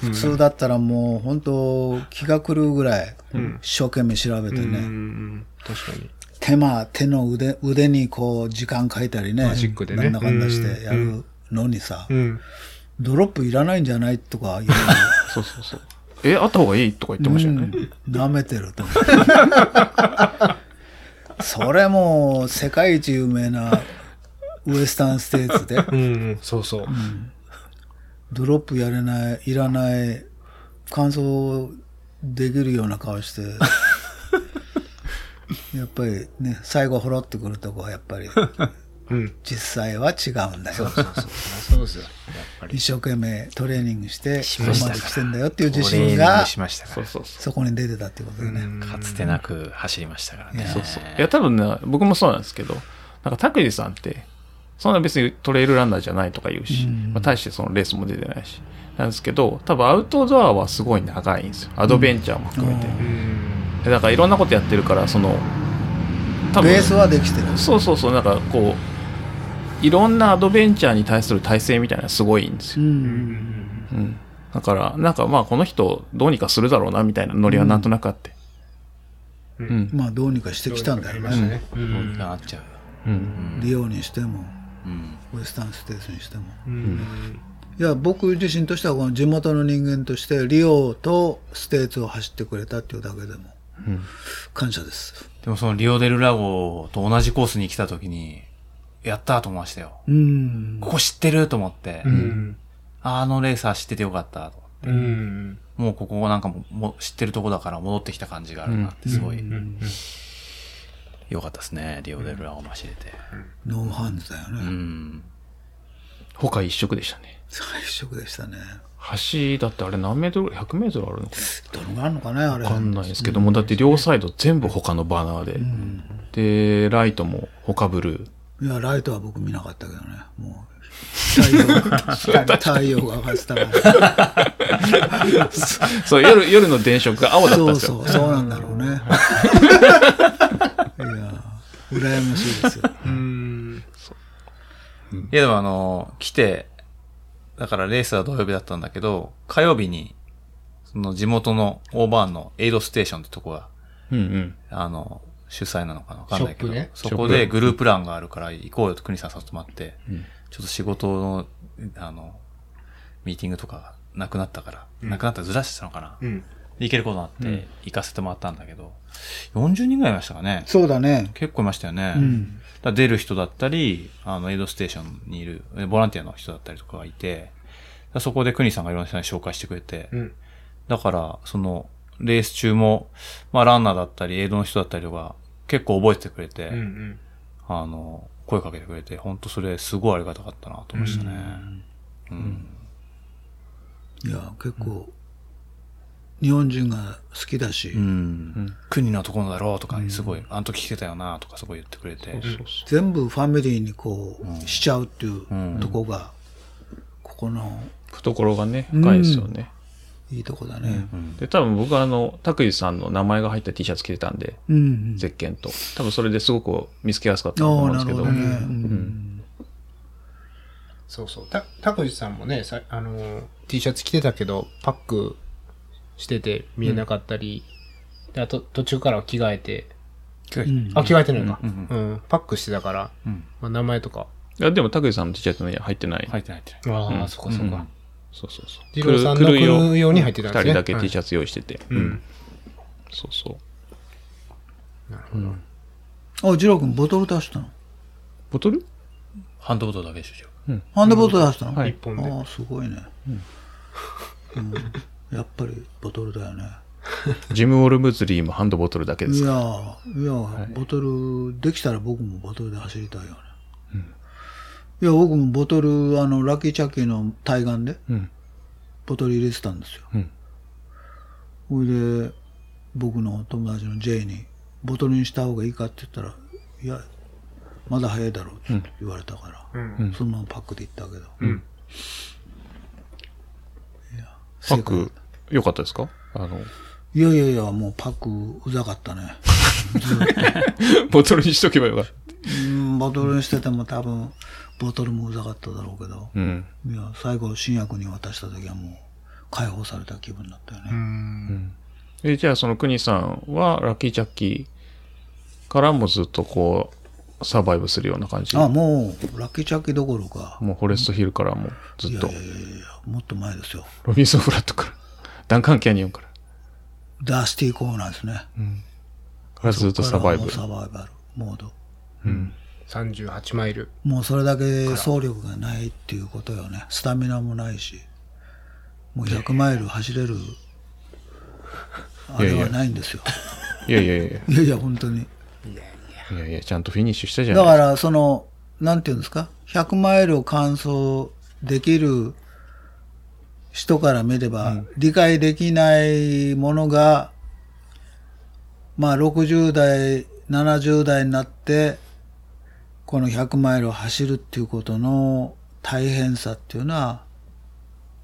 普通だったらもう、本当気が狂うぐらい、一生懸命調べてうんうね。ん。確かに。手間、手の腕、腕にこう、時間書いたりね。マジックでねなんだかんだしてやるのにさ、うん。ドロップいらないんじゃないとか言う そうそうそう。え、あった方がいいとか言ってましたよね。うん舐めてると。それもう、世界一有名なウエスタンステーツで、うんうん。そうそう。ドロップやれない、いらない、乾燥できるような顔して、やっぱりね、最後ほろってくるとこはやっぱり、うん。実際は違うんだよ。そうですよ。一生懸命トレーニングして、しましたここまで来てんだよっていう自信が、しましたから。そこに出てたっていうことでね。かつてなく走りましたからね。そうそう。いや、多分ね、僕もそうなんですけど、なんか、拓司さんって、そんな別にトレイルランナーじゃないとか言うし、まあ、大してそのレースも出てないし、なんですけど、多分アウトドアはすごい長いんですよ。アドベンチャーも含めて。でだからいろんなことやってるから、その、多分ベースはできてる。そうそうそう、なんかこう、いろんなアドベンチャーに対する体制みたいなすごいんですよ。うん。うん。だから、なんかまあこの人どうにかするだろうなみたいなノリはなんとなくあって。うん。まあ、どうにかしてきたんだよね。ありましたね。うん。なっちゃう。うん。リオにしても、うん。ウエスタンステースにしても。うん。いや、僕自身としてはこの地元の人間として、リオとステーツを走ってくれたっていうだけでも、感謝です。でもそのリオデルラゴと同じコースに来た時に、やったーと思いましたよ。うん。ここ知ってると思って、うん。あのレーサー知っててよかったと。うん。もうここなんかももう知ってるとこだから戻ってきた感じがあるなってすごい良かったですね。リオデルラゴも走れて。ノーハンズだようね。ん。 HOKA 一色でしたね。最初でしたね。橋だってあれ何メートルぐらい ?100 メートルあるのかどのぐらいあるのかね、あれ。なわかんないですけども、だって両サイド全部 HOKA のバナーで。で、ライトも HOKA ブルー。いや、ライトは僕見なかったけどね。もう、太陽、下に太陽が上がってたから。そう、夜、夜の電飾が青だったんですよ。そうそう、そうなんだろうね。いや、羨ましいですよ。うん。いやでもあの、来て、だからレースは土曜日だったんだけど、火曜日に、その地元のオーバーンのエイドステーションってとこが、うんうん。あの、主催なのかなわかんないけど、そこでグループランがあるから行こうよと国さん誘ってもらって、ちょっと仕事の、あの、ミーティングとかがなくなったから、なくなったらずらしてたのかな、うん。で行けることになって、行かせてもらったんだけど、40人ぐらいいましたかね。そうだね。結構いましたよね。んだから出る人だったり、あの、エイドステーションにいる、えボランティアの人だったりとかがいて、そこで国さんがいろんな人に紹介してくれて、うん。だから、その、レース中も、まあ、ランナーだったり、エイドの人だったりとか、結構覚えててくれて、うん。うん。あの、声かけてくれて、本当それすごいありがたかったなと思いましたね。うん。いや、結構、日本人が好きだし、うん。国のところだろうとか、すごい、あの時来てたよなとかすごい言ってくれて。全部ファミリーにこう、しちゃうっていうとこが、ここの懐がね、深いですよね。いいとこだね。で、多分僕はあの、拓司さんの名前が入った T シャツ着てたんで、うん。うん。ゼッケンと。多分それですごく見つけやすかったと思うんですけど。なるほどね。うんそうそう。た、たくじさんもね、さ、あのー、T シャツ着てたけど、パックしてて見えなかったり、で、あと、途中からは着替えて、あ、着替えてないか。うん、パックしてたから、まあ、名前とか。いや、でも拓司さんの T シャツには入ってない。入ってない入ってない。ああ、そっかそっか。そうそうそう。二郎さんの来るように入ってたんですね二人だけはい T シャツ用意してて。うん。そうそう。あ、ジロー君ボトル出したの？ボトル？ハンドボトルだけでしょ、ハンドボトル出したの、はい一本で。ああ、すごいね。うんやっぱりボトルだよね。ジム・オルムズリーもハンドボトルだけですいかや、いや、ボトル、できたら僕もボトルで走りたいよね。いや、僕もボトル、あの、ラッキーチャッキーの対岸で、うんボトル入れてたんですよ。うんほいで、僕の友達の J に、ボトルにした方がいいかって言ったら、いや、まだ早いだろうって言われたから、うん。そのままパックで行ったけど。んパック、良かったですか？あの、いやいやいや、もうパックうざかったね。ボトルにしとけばよかった。うん、ボトルにしてても多分、ボトルもうざかっただろうけど、うん。いや、最後新薬に渡した時はもう解放された気分だったよね。え、じゃあその国さんは、ラッキージャッキーからもずっとこう、サバイブするような感じ？あ、もう、ラッキーチャッキーどころか、もうフォレストヒルからもずっといやい、やいやいや、もっと前ですよ。ロビンソンフラットから、ダンカンキャニオンから、ダースティーコーナーですね。からずっとサバイブもう。サバイバルモード。38マイル。もうそれだけ走力がないっていうことよね。スタミナもないし、もう100マイル走れる、あれはないんですよ。いやいやいやいや いやいや、本当に。いやいや、ちゃんとフィニッシュしたじゃないですか。だから、その、なんていうんですか、100マイルを完走できる人から見れば、理解できないものが、まあ、60代、70代になって、この100マイルを走るっていうことの大変さっていうのは、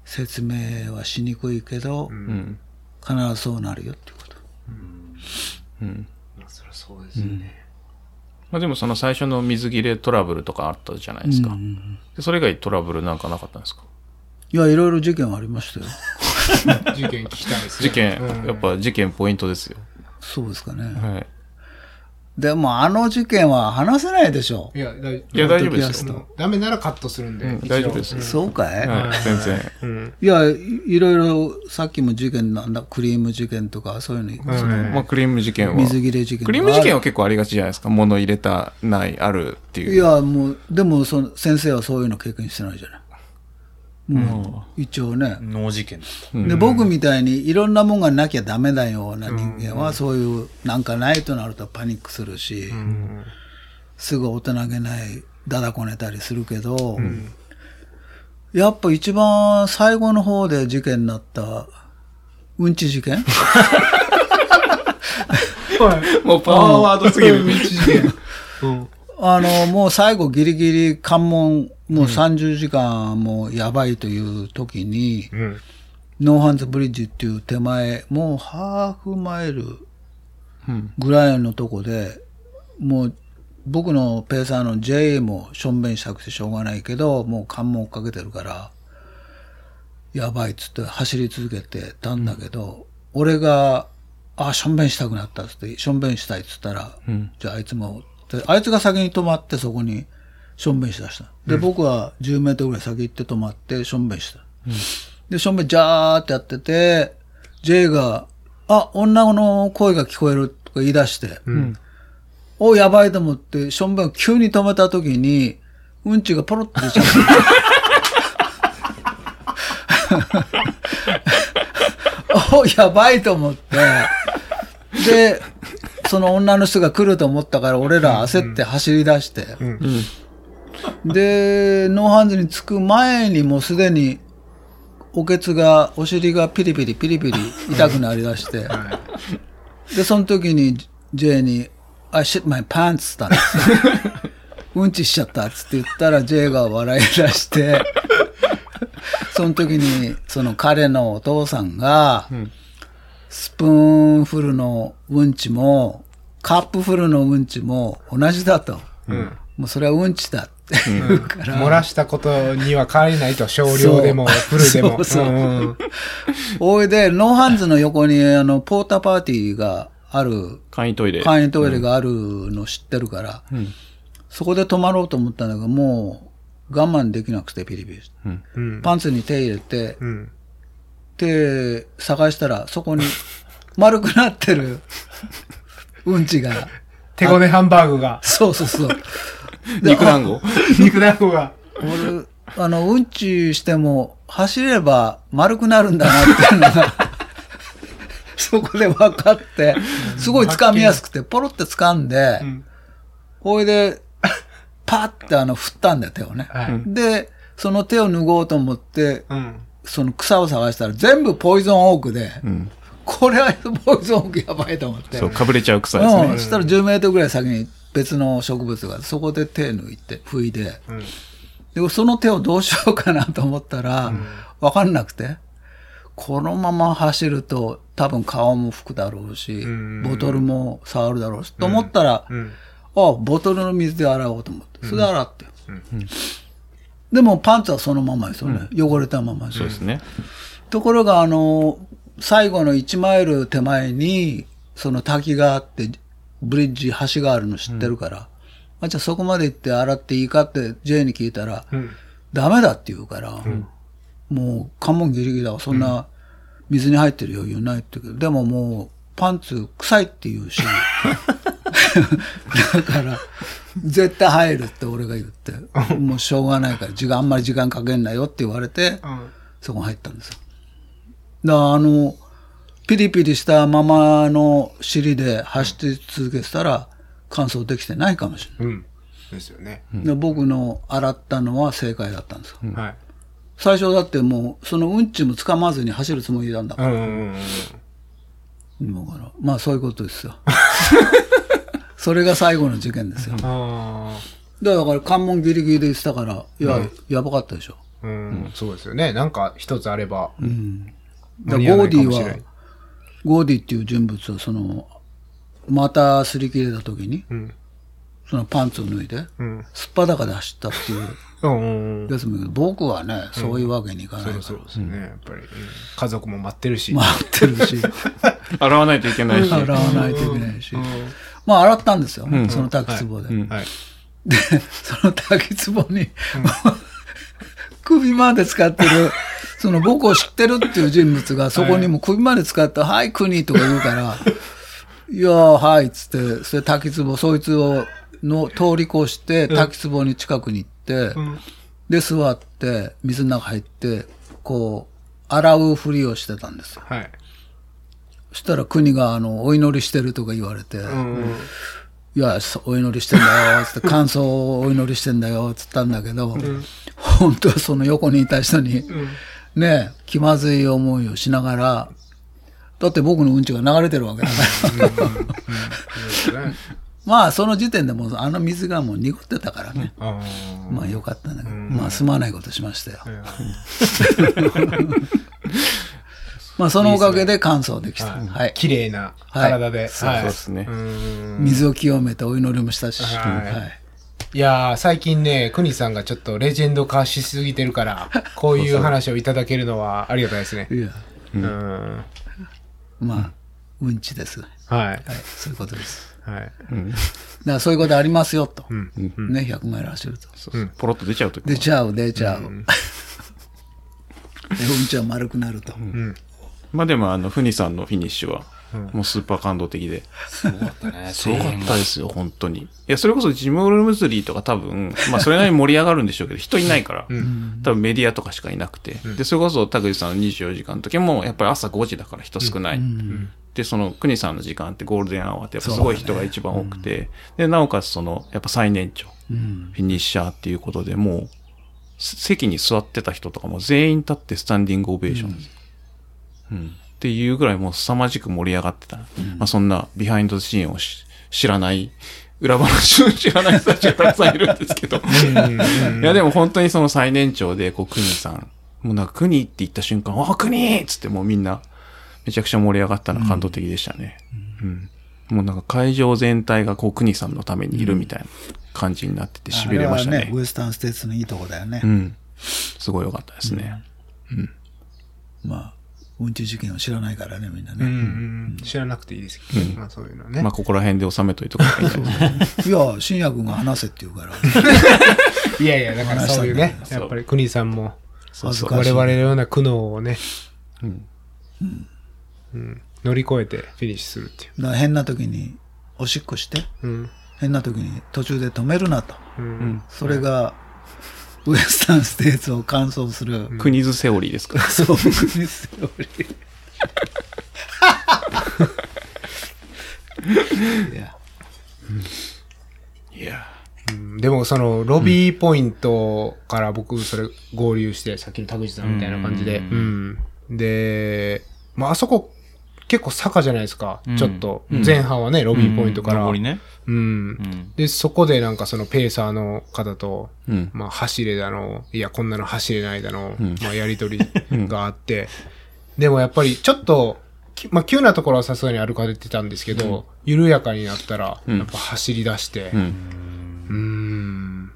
説明はしにくいけど、うん。必ずそうなるよっていうこと。うん。そりゃそうですよね。まあでもその最初の水切れトラブルとかあったじゃないですか。でそれ以外トラブルなんかなかったんですか？いや、いろいろ事件はありましたよ。事件聞きたいですね。事件、うんやっぱ事件ポイントですよ。そうですかね。はい。でも、あの事件は話せないでしょ。いや、だいいや、大丈夫ですよ。ダメならカットするんで。大丈夫ですそうかい、はい、全然。うん。いやい、いろいろ、さっきも事件なんだ、クリーム事件とか、そういうの、まあクリーム事件は。水切れ事件クリーム事件は結構ありがちじゃないですか。物入れた、ない、あるっていう。いや、もう、でも、その、先生はそういうの経験してないじゃない。もう、一応ね。脳事件だ。った。で、僕みたいにいろんなもんがなきゃダメだような人間は、そういう、なんかないとなるとパニックするし、すぐ大人げない、だだこねたりするけど、やっぱ一番最後の方で事件になった、うんち事件？もうパワーワードすぎる。あの、もう最後ギリギリ関門、もう30時間もうやばいという時に、うん。ノーハンズブリッジっていう手前、もうハーフマイルうん。ぐらいのとこで、もう僕のペーサーの JA もしょんべんしたくてしょうがないけど、もう関門追っかけてるから、やばいっつって走り続けてたんだけど、俺が、あ、しょんべんしたくなったっつって、しょんべんしたいっつったら、ん。じゃああいつも、であいつが先に止まってそこにしょんべんしだした。で、僕は10メートルぐらい先行って止まってしょんべんした。で、しょんべんジャーってやってて、J が、あ、女の声が聞こえるとか言い出して、お、やばいと思って、しょんべんを急に止めた時に、うんちがポロッと出ちゃった。お、やばいと思って、で、その女の人が来ると思ったから、俺ら焦って走り出して、で、ノーハンズに着く前にもうすでに、おけつが、お尻がピリピリピリピリ痛くなりだして、で、その時に J に、I shit my pants って言っ。うんちしちゃったっつって言ったら J が笑い出して、その時に、その彼のお父さんが、スプーンフルのうんちも、カップフルのうんちも同じだと。もうそれはうんちだって言うから。漏らしたことには変わりないと、少量でも、フルでも。そうそううんおいで、ノーハンズの横に、あの、 porta potty がある、簡易トイレ。簡易トイレがあるの知ってるから、そこで泊まろうと思ったんだけど、もう我慢できなくてピリピリ。うん。パンツに手入れて、うん。手探したら、そこに 丸くなってるうんちが、手ごねハンバーグが、そうそうそう。肉団子？肉団子が。俺、あの、うんちしても、走れば丸くなるんだなっていうのが、そこで分かって、すごい掴みやすくて、ポロって掴んで、んほいで、パッてあの、振ったんだよ、手をね。はい。で、その手を脱ごうと思って、うん。その草を探したら全部ポイズンオークで、うん。これはポイズンオークやばいと思って。そう、かぶれちゃう草ですうん、ね。そしたら10メートルぐらい先に別の植物がそこで手抜いて、拭いで、で、その手をどうしようかなと思ったら、わかんなくて、このまま走ると多分顔も拭くだろうし、んボトルも触るだろうし、と思ったら、うん。あ、ボトルの水で洗おうと思って。それで洗って。でもパンツはそのままですよね。汚れたまま。ですそうですね。ところが、あの、最後の1マイル手前に、その滝があって、ブリッジ、橋があるの知ってるから、あじゃあそこまで行って洗っていいかって J に聞いたら、うん。ダメだって言うから、もう関門ギリギリだわ、そんな水に入ってる余裕ないって言うけど、でももうパンツ臭いって言うし、だから、絶対入るって俺が言って、もうしょうがないから、時間、あんまり時間かけんなよって言われて、そこ入ったんですよ。だからあの、ピリピリしたままの尻で走って続けてたら、乾燥できてないかもしれない。うん。ですよね。で僕の洗ったのは正解だったんですよ。はい。最初だってもう、そのうんちも掴まずに走るつもりなんだから。うんうんうん。今から。まあそういうことですよ。それが最後の事件ですよ。あだから関門ギリギリで言ってたから、いや、やばかったでしょ。あ。うん。そうですよね。なんか一つあれば。だから間に合わゴーディは、ゴーディっていう人物は、その、また擦り切れた時に、うん。そのパンツを脱いで、うん。すっぱだかで走ったっていううんうんけど、僕はね、そういうわけにいかないから。そうですね。やっぱり、うん家族も待ってるし。待ってるし、洗わないといけないし。洗わないといけないし。まあ洗ったんですよ、その滝壺で。はい。で、その滝壺に、首まで使ってる、その僕を知ってるっていう人物が、そこにも首まで使って、はい、国とか言うから、いやー、はい、っつって、それ滝壺、そいつを、の通り越して、滝壺に近くに行って、で、座って、水の中入って、こう、洗うふりをしてたんですよ。はい。そしたら国が、あの、お祈りしてるとか言われて、うん。いや、そお祈りしてんだよ、つって、感想をお祈りしてんだよ、つったんだけど、本当はその横にいた人に、ね、気まずい思いをしながら、だって僕のうんちが流れてるわけだから。まあ、その時点でもう、あの水がもう濁ってたからね。あまあ、よかったんだけど、まあ、すまないことしましたよ。まあ、そのおかげで乾燥できた。はい。綺麗な体で。そうはいですね。うん水を清めてお祈りもしたし。はいはいいやー、最近ね、クニさんがちょっとレジェンド化しすぎてるから、こういう話をいただけるのはありがたいですね。いや、うん。まあ、うんちです。はい、はい。そういうことです。はい。だからそういうことありますよ、と。ね、100マイル走ると。そうそうポロッと出ちゃうとき出ちゃう、出ちゃう。で、うんちは丸くなると。まあでも、あの、フニさんのフィニッシュは、もうスーパー感動的で。すごかったね。すごかったですよ、本当に。いや、それこそジム・ウォルムズリーとか多分、まあそれなりに盛り上がるんでしょうけど、人いないから、多分メディアとかしかいなくて。で、それこそ田口さんの24時間の時も、やっぱり朝5時だから人少ない。で、その、国さんの時間ってゴールデンアワーってやっぱすごい人が一番多くて、で、なおかつその、やっぱ最年長、フィニッシャーっていうことでもう、席に座ってた人とかも全員立ってスタンディングオベーションです。うん。っていうぐらいもう凄まじく盛り上がってた。まあそんなビハインドシーンをし知らない、裏話を知らない人たちがたくさんいるんですけど。いやでも本当にその最年長で、こう、クニさん、もうなんかクニって言った瞬間、あ、クニっつってもうみんな、めちゃくちゃ盛り上がったのは感動的でしたね。うん。もうなんか会場全体がこう、クニさんのためにいるみたいな感じになってて痺れましたね。あれはウエスタンステーツのいいとこだよね。うん。すごい良かったですね。まあ、うんち事件を知らないからね、みんなうんね。うん知らなくていいですけど、まあそういうのはね。まあここら辺で収めといてくださいね。いや、新也君が話せって言うから。いやいや、だからそういうね、そうやっぱりクニさんも、恥ずかしい。我々のような苦悩をね、うん乗り越えてフィニッシュするっていう。変な時に、おしっこして、うん。変な時に途中で止めるなと。うん。それが、ウエスタンステーツを完走する、クニズセオリーですか？ら。そうですよ。いやいやうんでもそのロビーポイントから僕それ合流して、さっきの田口さんみたいな感じで、ううん。で、まああそこ結構坂じゃないですか、うん。ちょっと。前半はね、ロビーポイントから。上りね。うん。うん。で、そこでなんかそのペーサーの方と、うん。まあ走れだの、いや、こんなの走れないだの、ん。まあやりとりがあって、でもやっぱりちょっと、きまあ、急なところはさすがに歩かれてたんですけど、緩やかになったら、うん。やっぱ走り出して、う。うん。ーん。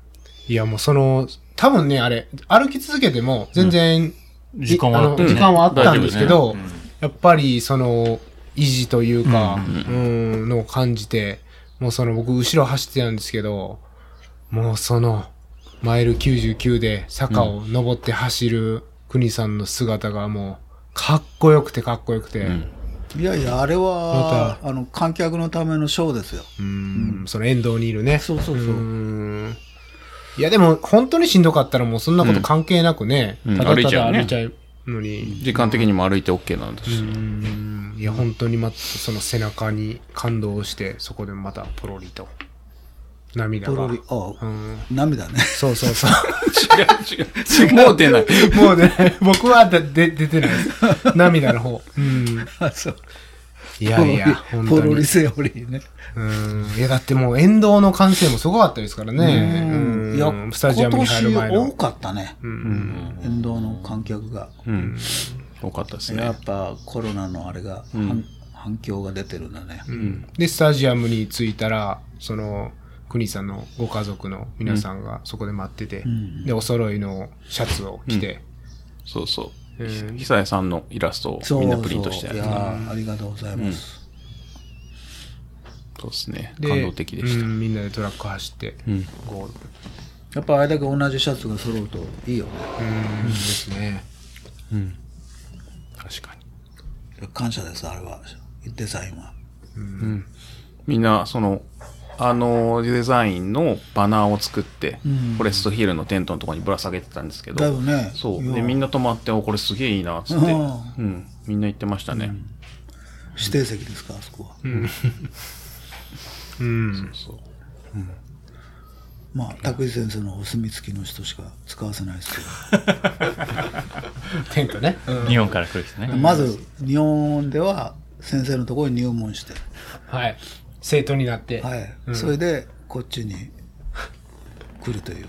いや、もうその、多分ね、あれ、歩き続けても、全然、時間はあったよね。あの時間はあったんですけど、やっぱり、その、維持というか、うん、のを感じて、もうその、僕、後ろ走ってたんですけど、もうその、マイル99で坂を登って走る国さんの姿がもう、かっこよくてかっこよくて、ん。いやいや、あれは、あの、観客のためのショーですよ。うん、その沿道にいるね。そうそうそう。うん。いや、でも、本当にしんどかったらもうそんなこと関係なくね、うん。ただた歩いちゃうね。だ歩いちゃうのに、時間的にも歩いて OK なんですし。うん、いや、本当にま、その背中に感動して、そこでまたポロリと、涙が。ポロリ、あ、うん、涙ね。そうそうそう。違う違う。もう出ない。もうね、僕はだで出てないです。涙の方。うん。あそう。いやいや、本当にポロリ。セオリーね。うん。いや、だってもう沿道の歓声もすごかったですからね。うん。いや、スタジアムに入る前の今年多。かったね。うん。沿道の観客が。うん。多かったですねやっ。ぱコロナのあれが、反反響が出てるんだね。うんで、スタジアムに着いたら、その、国さんのご家族の皆さんがそこで待ってて、んで、お揃いのシャツを着て、そうそう。うん久谷さんのイラストをみんなプリントしてそういやーありがとうございます。そうですね。で感動的でした。うんみんなでトラック走って、うん。ゴール。やっぱあれだけ同じシャツが揃うといいよね。うん、ですね。うん。確かに。感謝です、あれは。デザインは。みんな、その、あのデザインのバナーを作って、うんフォレストヒルのテントのところにぶら下げてたんですけど、だよね。そう。で、みんな泊まって、お、これすげえいいな、つって。うんうん。みんな言ってましたね。指定席ですか、あそこは？うん。そう。まあ、拓司先生のお墨付きの人しか使わせないですけ テントね。うん日本から来る人ね。ど。まず、日本では先生のところに入門して、はい。生徒になって。はい。それで、こっちに来るという。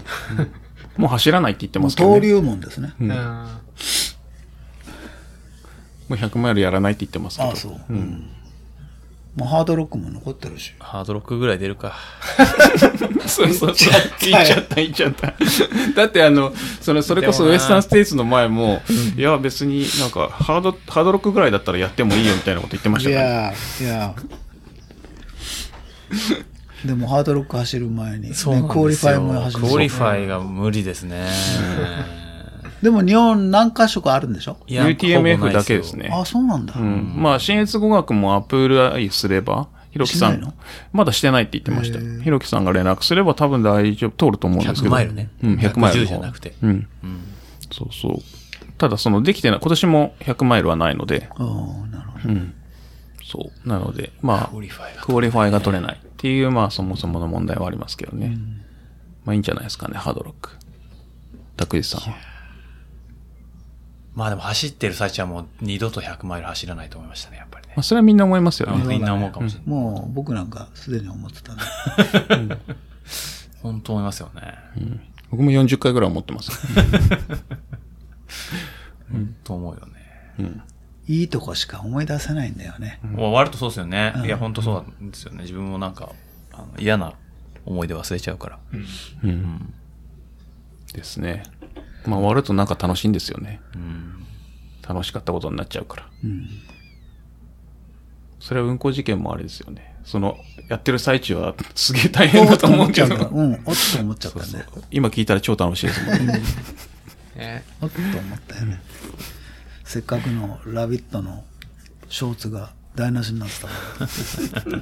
もう走らないって言ってもうますけど、ね。登竜門ですね。うん。もう100マイルやらないって言ってますけど。ああ、そう。うん。もうハードロックも残ってるし。ハードロックぐらい出るか。そうそうそう。言っちゃった、言っちゃった。だってあの、それ、それこそウエスタンステイツの前も、いや別になんかハード、ハードロックぐらいだったらやってもいいよみたいなこと言ってましたから、ね。やいや。でもハードロック走る前に、ね、そうクオリファイも走るクオリファイが無理ですね。でも日本何箇所かあるんでしょ？いや UTMF だけです。ね。あ、そうなんだ。うん。まあ、信越五岳も apply すれば、ひろきさん、まだしてないって言ってました。ひろきさんが連絡すれば多分大丈夫、通ると思うんですけ100ど。マイルね。うん、100マイルの110方。じゃなくて。うん。うん。そうそう。ただ、その、できてない、今年も100マイルはないので、ああ、なるほど。うん。そう。なので、まあクオリファイが。取れないっていう、まあ、そもそもの問題はありますけどね。まあ、いいんじゃないですかね、ハードロック。拓司さんは。まあでも走ってる最中はもう二度と100マイル走らないと思いましたね、やっぱりねまあ、。それはみんな思いますよね。みんな思うかもしれない。もう僕なんかすでに思ってたね。本当思いますよね。僕も40回ぐらい思ってます。本当思うよね。いいとこしか思い出せないんだよね。もう終わるとそうですよね。いや、本当そうなんですよね。自分もなんか、あの嫌な思い出忘れちゃうから。うん。ですね。まあ、終わるとなんか楽しいんですよね。うん。楽しかったことになっちゃうから。うん。それは運行事件もあれですよね。その、やってる最中は すげえ大変だと思うけど、うん、おっと思っちゃったね。今聞いたら超楽しいですもんね。ねおっと思ったよね。せっかくのラビットのショーツが台無しになってたから。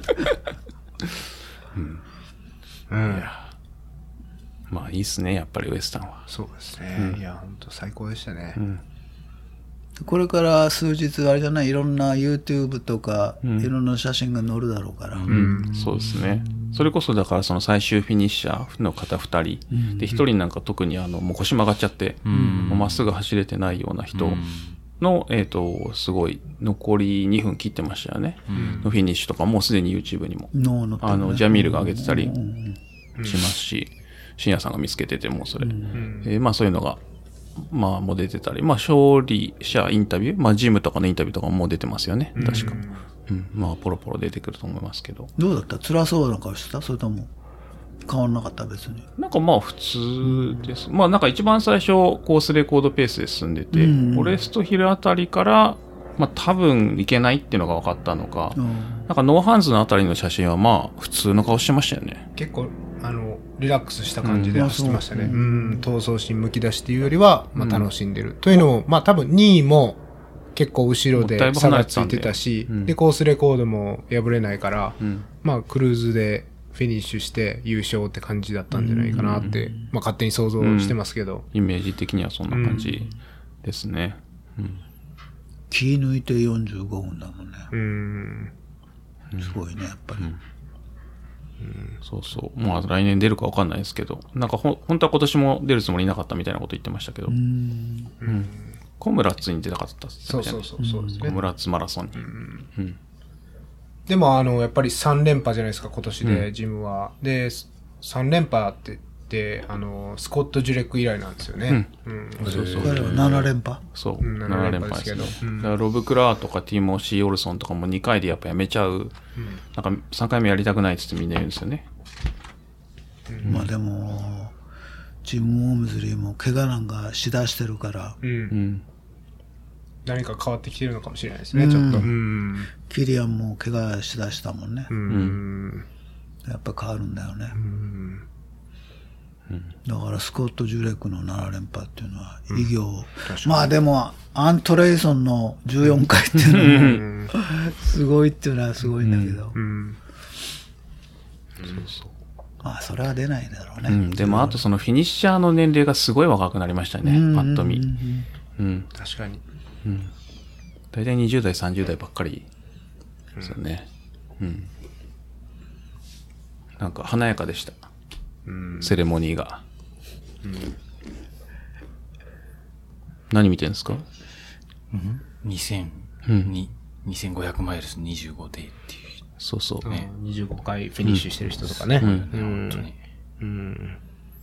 うん。まあいいっすね、やっぱりウエスタンは。そうですね。いや、本当最高でしたね。これから数日、あれじゃない、いろんな YouTube とか、んいろんな写真が載るだろうから。うん、そうですね。それこそだからその最終フィニッシャーの方二人、で、一人なんか特にあの、もう腰曲がっちゃって、もうまっすぐ走れてないような人の、えっ、と、すごい、残り2分切ってましたよね。のフィニッシュとかもうすでに YouTube にも、ねあの、ジャミールが上げてたりしますし、深夜さんが見つけててもうそれ。えーまあそういうのがまあ、も出てたり、まあ、勝利者インタビュー、まあ、ジムとかのインタビューとかも出てますよね。確か。うん。まあ、ポロポロ出てくると思いますけど。どうだった？辛そうな顔してた？それとも変わんなかった別に。なんかまあ普通です。まあなんか一番最初コースレコードペースで進んでて、うんフォレストヒルあたりから、まあ多分いけないっていうのが分かったのか、うん。なんかノーハンズのあたりの写真はまあ普通の顔してましたよね。結構、あの、リラックスした感じでうん走ってましたね。ううん、闘争心むき出しっていうよりは、まあ楽しんでる。というのも、まあ多分2位も結構後ろで差がついてたし、うんで、コースレコードも破れないから、うん。まあクルーズでフィニッシュして優勝って感じだったんじゃないかなって、まあ勝手に想像してますけど。イメージ的にはそんな感じですね。気抜いて45分だもんね。うん。すごいね、やっぱり。そうそう。まあ来年出るか分かんないですけど、なんかほ本当は今年も出るつもりなかったみたいなこと言ってましたけど、うん。コムラッツに出たかったっすそうそうそうそうですね。コムラッツマラソンに。うん。でも、あの、やっぱり3連覇じゃないですか、今年で、ジムは。で、3連覇って言って、あの、スコット・ジュレック以来なんですよね。うん。そうそう。彼は7連覇？そう、うん7 7連連覇覇ですね。ですけどうんだからロブ・クラーとかティモシー・オルソンとかも2回でやっぱやめちゃう。なんか3回目やりたくないっつってみんな言うんですよね。まあでも、ジム・オームズリーも怪我なんかしだしてるから、うん。うん。何か変わってきてるのかもしれないですね、ちょっと。うん。キリアンも怪我しだしたもんね。うん。やっぱ変わるんだよね。うん。だからスコット・ジュレックの7連覇っていうのは偉業、まあでもアントレイソンの14回っていうのもすごいっていうのはすごいんだけど、うん。まあそれは出ないだろうね、うん。でもあとそのフィニッシャーの年齢がすごい若くなりましたね。うんパッと見。うんうん。確かに。大体20代、30代ばっかりですよね。うん。なんか華やかでした。セレモニーが。何見てんですか？2000、うんに2500マイルス25デイっていう。そうそう。ね、25回フィニッシュしてる人とかね。うんうん本当に。うん。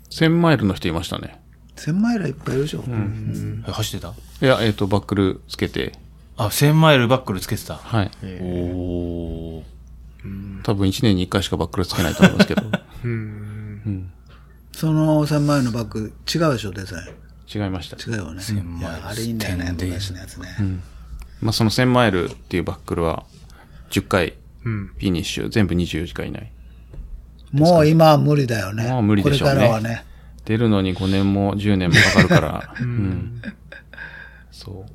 1000マイルの人いましたね。1000マイルはいっぱいいるでしょ、え走ってた？いや、えっ、と、バックルつけて、あ、1000マイルバックルつけてた。はい。おー。多分1年に1回しかバックルつけないと思いますけど。うん。その1000マイルのバッグ違うでしょデザイン違いました。違うよね1000マイルあれいいんだよね10で昔のやつね、まあ、その1000マイルっていうバックルは、10回うん。フィニッシュ、全部24時間以内。もう今は無理だよねもう無理でしょうねこれからはね出るのに5年も10年もかかるから、うん。そ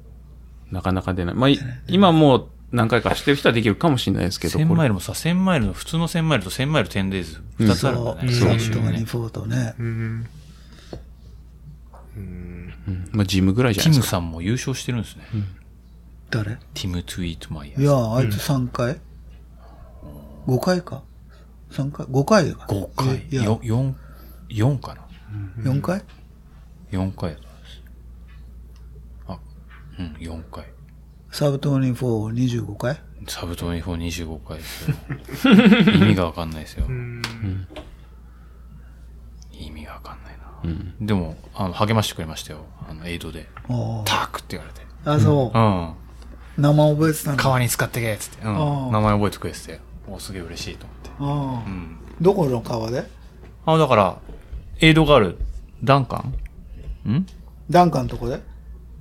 う。なかなか出ない。まあ、い今もう何回か走ってる人はできるかもしれないですけど、1000これマイルもさ、1000マイルの、普通の1000マイルと1000マイル10デイズ、2つあるんだね。そう最終フォートが2ね。フォートね、うん。うんまあ、ジムぐらいじゃティムないですか。さんも優勝してるんですね。誰？ティム・トゥイートマイヤー。いやあいつ3回、5回か？3回？5回か5回。いやよ4、4かな。4回？4回だと思います。あ、うん、4回。サブ2425回？ sub twenty-four 25回ですよ。意味がわかんないですよ。意味がわかんないな。でも、あの、励ましてくれましたよ。あの、エイドで。タークって言われて。あそううん。名前覚えてたんだ川に浸かってけっつって。うん。名前覚えてくれてて。おすげえ嬉しいと思って。ああうん。どこの川で？あ、だから、エイドがある、ダンカン？ん？ダンカンとこで？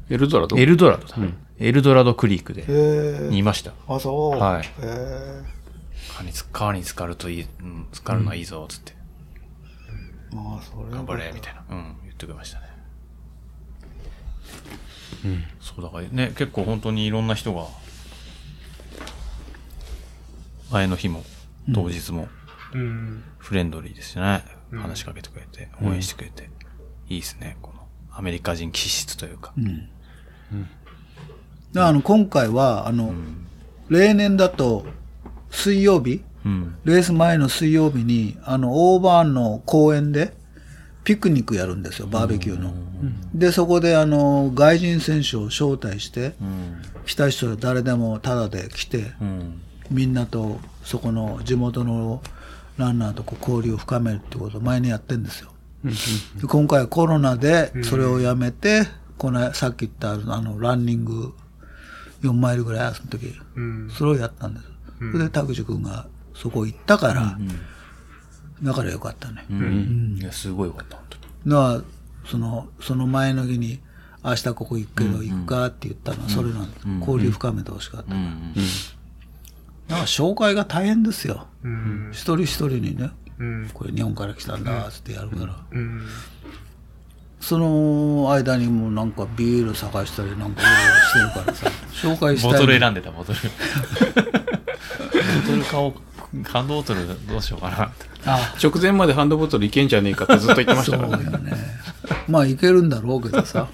エルドラド？エルドラドだ。エルドラドクリークで、にいました。あそうはい川につ川に浸かるといい、うん、浸かるのはいいぞ、つって。ああそれ頑張れ、みたいな。うん、言ってくれましたね。うん。そう、だからね、結構本当にいろんな人が、前の日も、当日も、うん。フレンドリーですね。話しかけてくれて、応援してくれて。いいですね、この、アメリカ人気質というか。であの今回はあの、例年だと水曜日うん。レース前の水曜日にあのオーバーンの公園でピクニックやるんですよバーベキューの。でそこであの外人選手を招待して、うん。来た人は誰でもタダで来て、うん。みんなとそこの地元のランナーとこう交流を深めるってことを前にやってんですよ。で今回はコロナでそれをやめて、このさっき言ったあのランニング4マイルぐらいその時、うん。それをやったんです。それで拓司君がそこ行ったから、だからよかったね。うん。いや、すごいよかった、本当に。だからその、その前の日に、明日ここ行くけど行くかって言ったのはそれなんです。交流深めてほしかった。うん。だから紹介が大変ですよ。うん。一人一人にね、うん。これ日本から来たんだっつってやるから。うん。その間にもなんかビール探したりなんかいろいろしてるからさ、紹介したい。ボトル選んでた、ボトル。ボトル買おう。ハンドボトルどうしようかなって。あ、直前までハンドボトルいけんじゃねえかってずっと言ってましたからね。よね。まあいけるんだろうけどさ。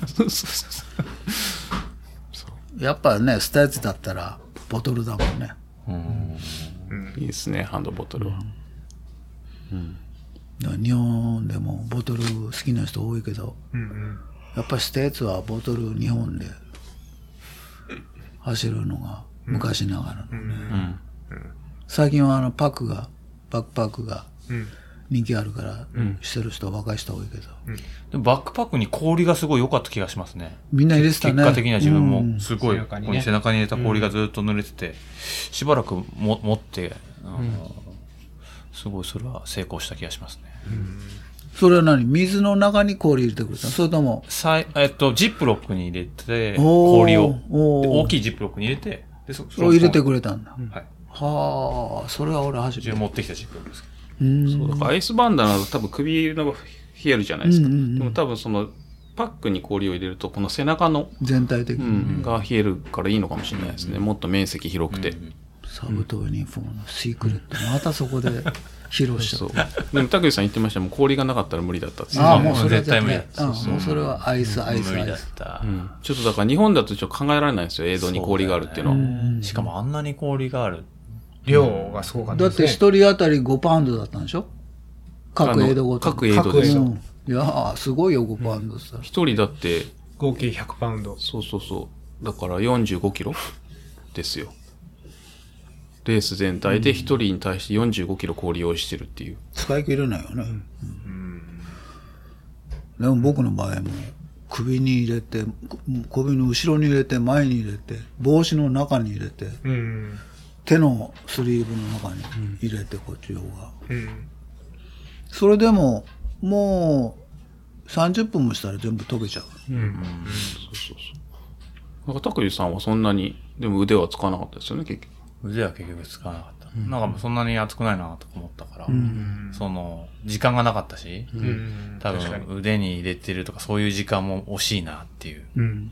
やっぱね、スタやつだったらボトルだもんね。うん。いいですね、ハンドボトルは。だから日本でもボトル好きな人多いけど、うん。やっぱりスタやつはボトル日本で走るのが昔ながらのね。最近はあのパックが、バックパックがうん。人気あるから、してる人若い人多いけど、でもバックパックに氷がすごい良かった気がしますね。みんな入れてたね。結果的には自分うん。もすごい、背中にね。ここに背中に入れた氷がずっと濡れてて、しばらくも持って、すごいそれは成功した気がしますね。それは何？水の中に氷入れてくれたの？それとも、さいえっと、ジップロックに入れて、氷を、大きいジップロックに入れて、で、そを入れてくくれたんだ。はい。はあ、それは俺初めて。自分持ってきたジップロックです。けそうだからアイスバーンダーナだと多分首の冷えるじゃないですか。でも多分そのパックに氷を入れるとこの背中の、全体的うに。ん、が冷えるからいいのかもしれないですね。もっと面積広くて。 sub twenty-four のシークレット。またそこで披露しちゃそうった。。でも竹内さん言ってましたもん氷がなかったら無理だったって。ああ、うんもうそれは絶対無理だうん、もうそれはアイス、アイス、無理だっアイス。たう。んちょっとだから日本だとちょっと考えられないんですよ。映像に氷があるっていうのは。しかもあんなに氷がある。量がすごかったですね。だって一人当たり5パウンドだったんでしょ？各エイドごとに。各エイドですよ。うんいやー、すごいよ、5パウンドさ。一人だって、合計100パウンド。そうそうそう。だから45キロですよ。レース全体で一人に対して45キロ氷用意してるっていう。使い切れないよね。でも僕の場合も、首に入れて、首の後ろに入れて、前に入れて、帽子の中に入れて、うん。手のスリーブの中に入れて、こっち側が。うん。それでも、もう、30分もしたら全部溶けちゃう。なんか拓司さんはそんなに、でも腕はつかなかったですよね、結局。腕は結局使わなかった。なんかそんなに熱くないなとか思ったから、その、時間がなかったし、うん。多。分腕に入れてるとかそういう時間も惜しいなっていう。うん。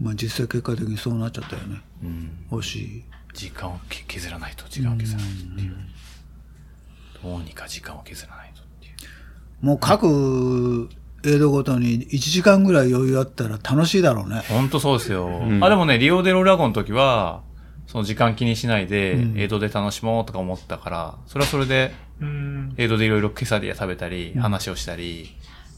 まあ実際結果的にそうなっちゃったよね。うん。惜しい。時間をけ削らないと、時間を削らないとっていう。どうにか時間を削らないとっていう。もう各エイドごとに1時間ぐらい余裕あったら楽しいだろうね。ほんとそうですよ。んあ、でもね、リオデロラゴンの時は、その時間気にしないで、エイドで楽しもうとか思ったから、それはそれで、うん。エイドでいろいろケサディア食べたり、話をしたり、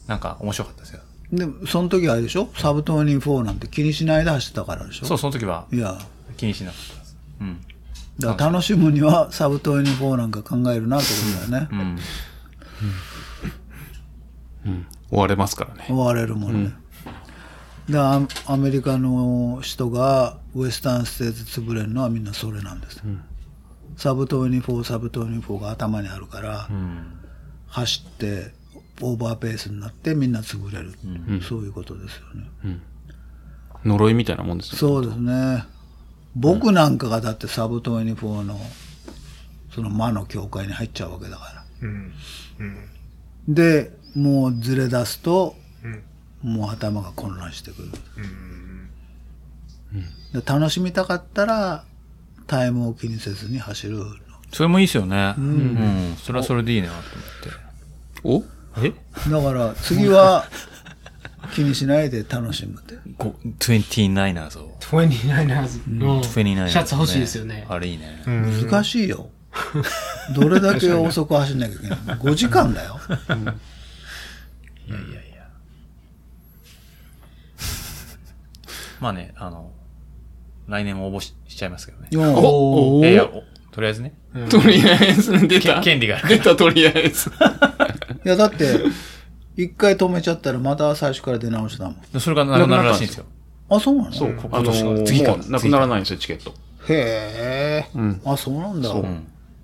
なんか面白かったですよ。で、その時はあれでしょ？サブトーニ4なんて気にしないで走ってたからでしょ？そう、その時はいや、気にしなかったです。うん。だから楽しむにはサブトーニ4なんか考えるなってことだよね。うん。追われますからね。追われるもんね。でアアメリカの人がウエスタンステーツ潰れるのはみんなそれなんです。サブトーニ4、サブトーニ4が頭にあるから、うん。走ってオーバーペースになってみんな潰れる。そういうことですよね。呪いみたいなもんですよ。そうですね。僕なんかがだってサブトーニ4のその魔の教会に入っちゃうわけだから。うん。うん。で、もうずれ出すと、うんもう頭が混乱してくる。うん。で楽しみたかったら、タイムを気にせずに走る。それもいいですよね。うん。それはそれでいいなと思って。お？えだから次は気にしないで楽しむって。こ ?29ers を。29ers のシ 29ers ャツ欲しいですよね。あれいいね。うん難しいよ。どれだけ遅く走んなきゃいけないの ?5 時間だよ。いやいやいや。まあね、あの、来年も応募ししちゃいますけどね。おいやいや、おとりあえずね。とりあえず出けた。権利がある。出た、とりあえず。いや、だって、一回止めちゃったらまた最初から出直しだもん。でそれがなくなるらしいんですよ。あ、そうなの？そう、あの今年ー次からもうなくならないんですよ、チケット。へえ、んあ、そうなんだ。そうう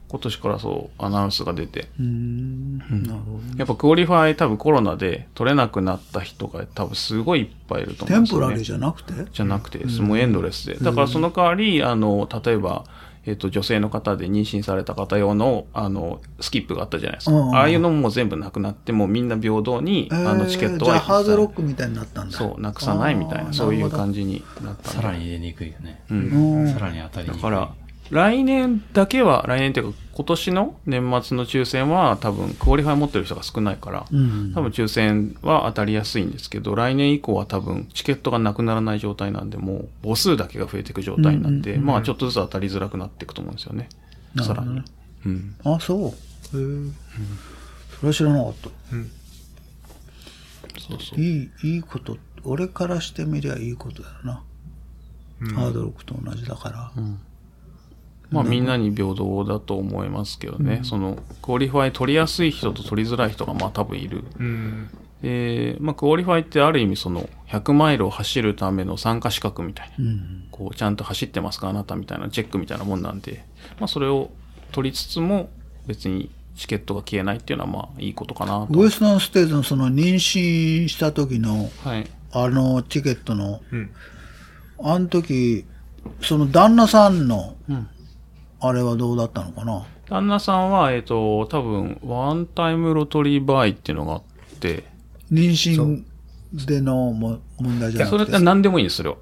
今年からそう、アナウンスが出て。ーん。なるほど。やっぱクオリファイ多分コロナで取れなくなった人が多分すごいいっぱいいると思うんですよね。 temporary じゃなくて？じゃなくてです、もうエンドレスで。だからその代わり、あの、例えば、えっ、と、女性の方で妊娠された方用の、あの、スキップがあったじゃないですか。うんああいうのももう全部なくなって、もうみんな平等に、えーあの、チケットはじゃあハードロックみたいになったんだ。そう、なくさないみたいな、そういう感じになったさらに入れにくいよね。うんさらに当たりにくい。だから、来年だけは、来年っていうか、今年の年末の抽選は多分、クオリファイ持ってる人が少ないから、うん。多分抽選は当たりやすいんですけど、来年以降は多分チケットがなくならない状態なんで、もう母数だけが増えていく状態になって、まあちょっとずつ当たりづらくなっていくと思うんですよね。さらに。うん。あ、そう。へえ。それは知らなかった。そうそう。いい、いいこと、俺からしてみりゃいいことだよな。ハードロックと同じだから。まあみんなに平等だと思いますけどね。その、クオリファイ取りやすい人と取りづらい人がまあ多分いる。うん。で、まあクオリファイってある意味その、100マイルを走るための参加資格みたいな。うん。こう、ちゃんと走ってますかあなたみたいなチェックみたいなもんなんで、まあそれを取りつつも、別にチケットが消えないっていうのはまあいいことかなと。ウエスタンステートのその妊娠した時の、はい。あのチケットの、うんあの時、その旦那さんの、うんあれはどうだったのかな？旦那さんは、えっ、と、多分、ワンタイムロトリーバーイっていうのがあって、妊娠でのも問題じゃなそれ。って何でもいいんですよ。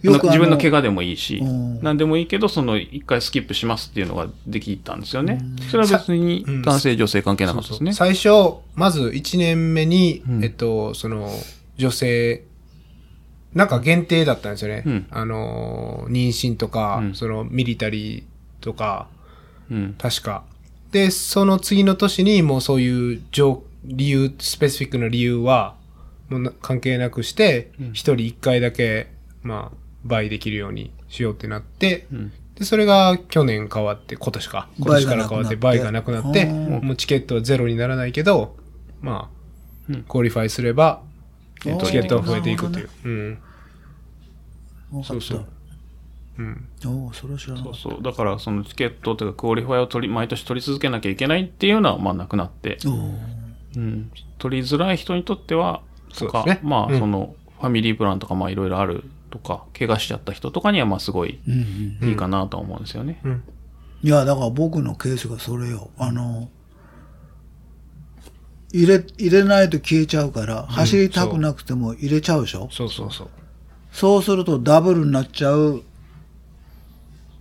よくあの自分の怪我でもいいしうん、何でもいいけど、その一回スキップしますっていうのができたんですよね。それは別にうん男性、女性関係なかったですね。最初、まず1年目に、うんえっと、その、女性、なんか限定だったんですよね。うんあの、妊娠とか、うんその、ミリタリーとか、うん。確か。で、その次の年にもうそういう上理由、スペシフィックな理由は、もうな関係なくして、一、人一回だけ、まあ、倍できるようにしようってなって、うんで、それが去年変わって、今年か。今年から変わって倍がなくなって、もうチケットはゼロにならないけど、まあ、うんクオリファイすれば、えっとチケットは増えていくという。うん。そうそううん。おおそれは知らなかっそうそう。だから、そのチケットというか、クオリファイを取り、毎年取り続けなきゃいけないっていうのは、まあ、なくなって、うん。取りづらい人にとっては、とか、ねまあ、うんその、ファミリープランとか、まあ、いろいろあるとか、怪我しちゃった人とかには、まあ、すごいうんうん。いいかなとは思うんですよね。うん。いや、だから僕のケースがそれよ。あの、入れ、入れないと消えちゃうから、走りたくなくても入れちゃうでしょ、そうそうそう。そうするとダブルになっちゃう、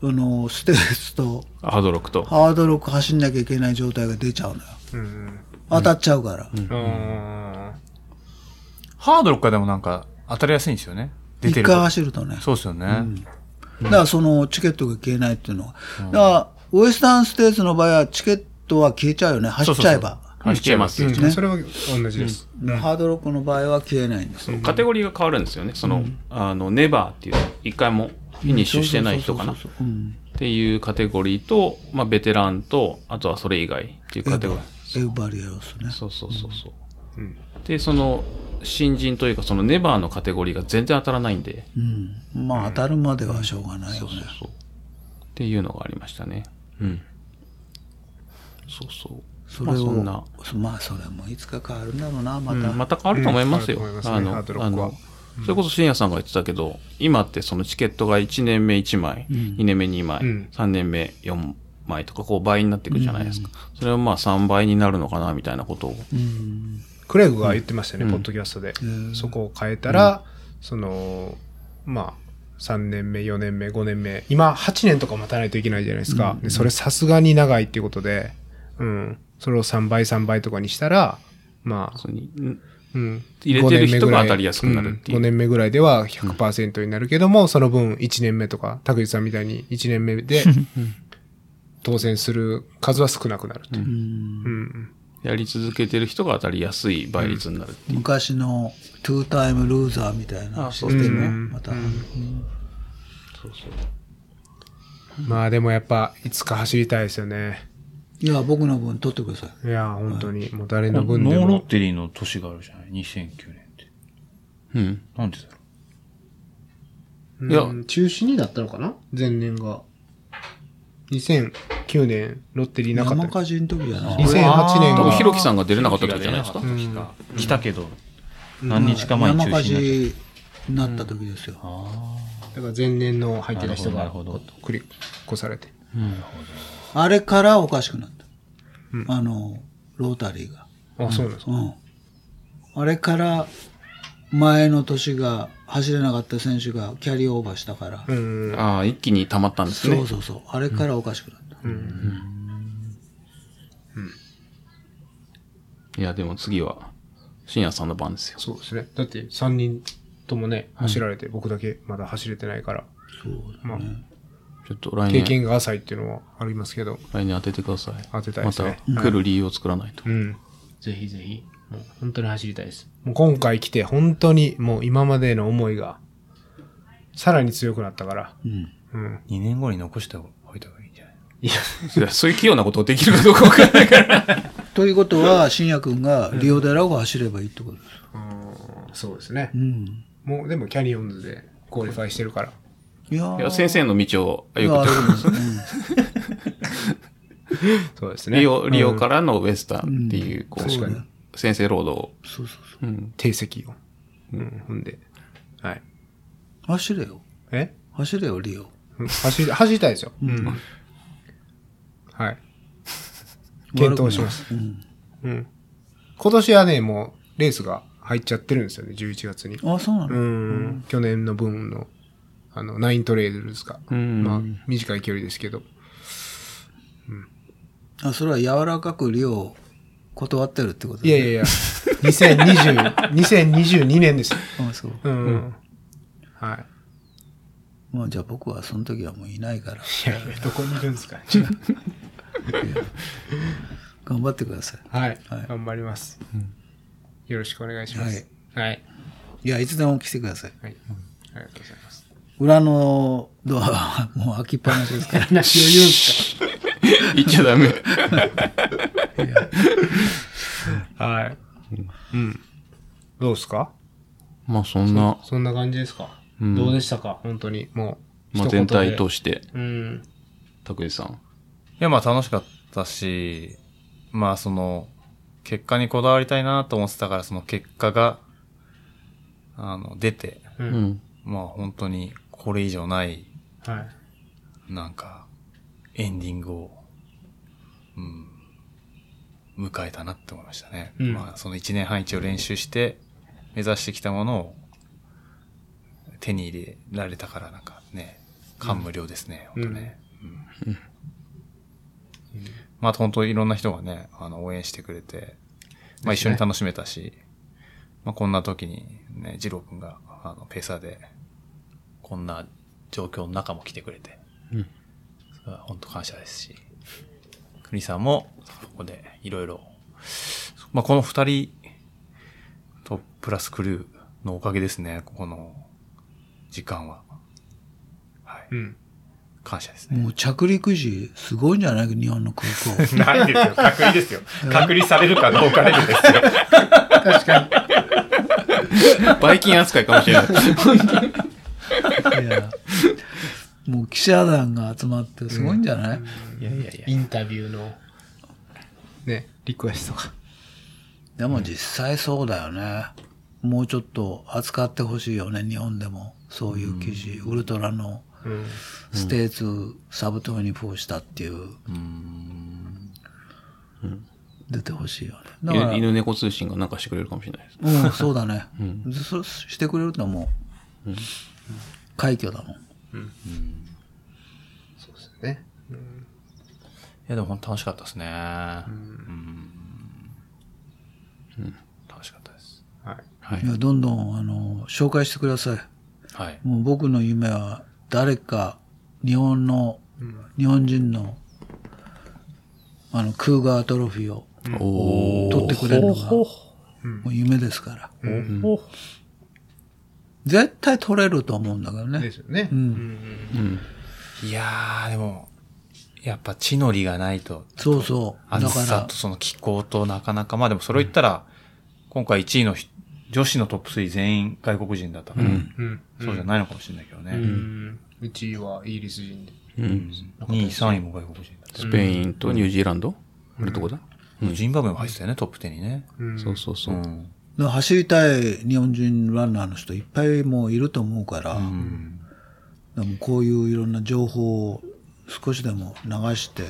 あの、ステースとハードロックと。ハードロック走んなきゃいけない状態が出ちゃうのよ。うん。当たっちゃうから。うん。ハードロックはでもなんか当たりやすいんですよね。出一回てると。走るとね。そうですよね。だからそのチケットが消えないっていうのは。だから、ウエスタンステーツの場合はチケットは消えちゃうよね。走っちゃえば。走っちゃいます。うんねそれは同じです。ハードロックの場合は消えないんですよ。カテゴリーが変わるんですよね。その、あの、ネバーっていう、一回もフィニッシュしてない人かな。っそうそうそうそううんていうカテゴリーと、まあ、ベテランと、あとはそれ以外っていうカテゴリー。エウバリアロスね。そうそうそうそう。うんで、その、新人というか、そのネバーのカテゴリーが全然当たらないんで、うん。まあ当たるまではしょうがないよね。そう。っていうのがありましたね。うん。そうそう。まあそれを、そんな、まあそれもいつか変わるんだろうな、また。うんまた変わると思いますよ。うん変わるとあの、あの、それこそ深夜さんが言ってたけど、今ってそのチケットが1年目1枚、2年目2枚、うん3年目4枚とかこう倍になっていくじゃないですか。それはまあ3倍になるのかなみたいなことを。うん。クレイグが言ってましたね、うんポッドキャストで。うんそこを変えたら、その、まあ、3年目、4年目、5年目、今8年とか待たないといけないじゃないですか。でそれさすがに長いっていうことで、うん。それを3倍、3倍とかにしたら、まあ。入れてる人が当たりやすくなるっていう5年目ぐらいでは100%になるけども、その分1年目とか、田口さんみたいに1年目で 当選する数は少なくなるという。うん。やり続けてる人が当たりやすい倍率になるっていう。昔のトゥータイムルーザーみたいなあシステそうですねムまた。そうそう。まあでもやっぱ、いつか走りたいですよね。いや、僕の分取ってください。いや、本当に、もう誰のノ分でも。ーロッテリーの年があるじゃない ?2009 年って。うん。なんでだろう？んいや中止になったのかな？前年が。2009年、ロッテリーなかった。山火事の時じゃない？2008年が多分、ひろきさんが出れなかった時じゃないですか？来たけど、何日か前に中山火止になっ事になった時ですよ。だから前年の入ってた人が、なるほどなるほど繰り越されて。あれからおかしくなった。あの、ロータリーが。あ、そうなんですか。うん。あれから、前の年が走れなかった選手がキャリーオーバーしたから。うん。ああ、一気に溜まったんですね。そうそうそう。あれからおかしくなった。いや、でも次は、深夜さんの番ですよ。そうですね。だって3人ともね、走られて、僕だけまだ走れてないから。そうまあ、ちょっと来経年、験が浅いっていうのはありますけど。来年当ててください。当てたいですねまた来る理由を作らないと。うん。ぜひぜひ。もう本当に走りたいです。もう今回来て本当にもう今までの思いが、さらに強くなったから。うん。うん。2年後に残しておいた方がいいんじゃない？いや、いやそういう器用なことをできるかどうかわからないから。ということは、新也君がリオデラゴ走ればいいってことです。そうですねう。ん。もうでもキャニオンズで qualify してるから。いや先生の道を歩くと。そうですね。リオ、リオらからのウエスタンっていう、こう、先生ロードを。そうそうそう。うん。定石を。うん。ほんで。はい。走れよ。え？走れよ、リオ。うん走り、走りたいですよ。うん。はい。検討します。うん。うん。今年はね、もう、レースが入っちゃってるんですよね、11月に。あ、そうなうのん。去年の分の、あの、ナイントレイルですか。うんまあ、短い距離ですけど。あ、それは柔らかくリオを断ってるってこといやいやいや、2020、2022年ですよ。あ、そう。うん。はい。もうじゃあ僕はその時はもういないから、いやいや、どこにいるんですか 頑張ってください。はいはい。頑張ります。よろしくお願いします。はい。いや、いつでも来てください。はい。ありがとうございます。裏のドアはもう開きっぱなしですから。何を言うんですか 言っちゃダメ。はい。うん。どうですか？まあ、そんな、そんな感じですか、うんどうでしたか？本当に。もう、まあ、全で体通して、うん。拓司さん。いや、まあ楽しかったし、まあその、結果にこだわりたいなと思ってたから、その結果が、あの、出て、う。うんん。まあ本当にこれ以上ない、はい。なんか、エンディングを、うん、迎えたなって思いましたね。うんまあその1年半一応練習して、目指してきたものを、手に入れられたからなんかね、感無量ですね、本当ね。うんまあ、本当いろんな人がね、あの、応援してくれて、まあ一緒に楽しめたし、まあこんな時にね、二郎くんが、あの、ペーサーで、こんな状況の中も来てくれて、うんそれは本当感謝ですし、国さんも、ここでいろいろ、まあこの二人とプラスクルーのおかげですね、ここの時間は。はい。うん。感謝ですね。もう着陸時、すごいんじゃない？日本の空港。ないですよ。隔離ですよ。隔離されるかどうかレベルですよ。確かに。バイキン扱いかもしれない。いや、もう記者団が集まってすごいんじゃない、いやいやいや。インタビューの、ね、リクエストが。でも実際そうだよね。もうちょっと扱ってほしいよね、日本でも。そういう記事。ウルトラのうん。ステーツサブ24したっていう、出てほしいよね。だから、犬猫通信がなんかしてくれるかもしれないです。うん、そうだね。そうしてくれるともう、快挙だもん。そうですね。いや、でも本当楽しかったですね。うん。楽しかったです。はい。はいいや、どんどん、あの、紹介してください。はい。もう僕の夢は、誰か、日本の、日本人の、あの、クーガートロフィーを取ってくれるのが、もう夢ですから。絶対取れると思うんだけどね。ですよね。うん。うん。いやー、でも、やっぱ地の利がないと、そうそう。だから暑さと、その気候となかなか、まあでもそれを言ったら、今回1位のひ女子のトップ3全員外国人だったから、うん。そうじゃないのかもしれないけどね。うん。うちはイギリス人で。うん。2位、3位も外国人だった。スペインとニュージーランド？あれどこだ？ジンバブエも入ってたよね、トップ10にね。そうそうそうう。ん。走りたい日本人ランナーの人いっぱいもういると思うから、うん。でもこういういろんな情報を少しでも流して、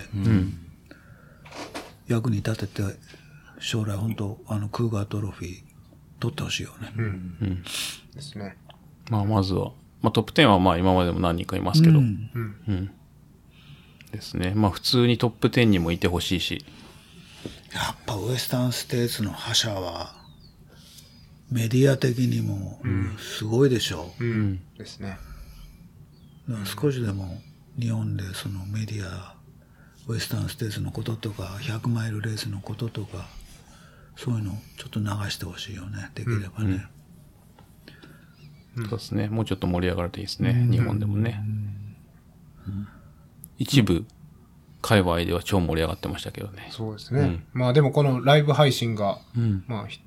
役に立てて、将来本当あのクーガートロフィー取ってほしいよね。ですね。まあ、まずは、まあ、トップ10はまあ、今までも何人かいますけど、うんうん。ですね。まあ、普通にトップ10にもいてほしいし、やっぱウエスタンステーツの覇者は、メディア的にもすごいでしょう。うん。ですね。少しでも日本でそのメディア、ウエスタンステーツのこととか、100マイルレースのこととか、そういうのちょっと流してほしいよね、できればね。そうですね。もうちょっと盛り上がるといいですね。日本でもね。一部、界隈では超盛り上がってましたけどね。そうですね。まあでもこのライブ配信が、うん。まあひ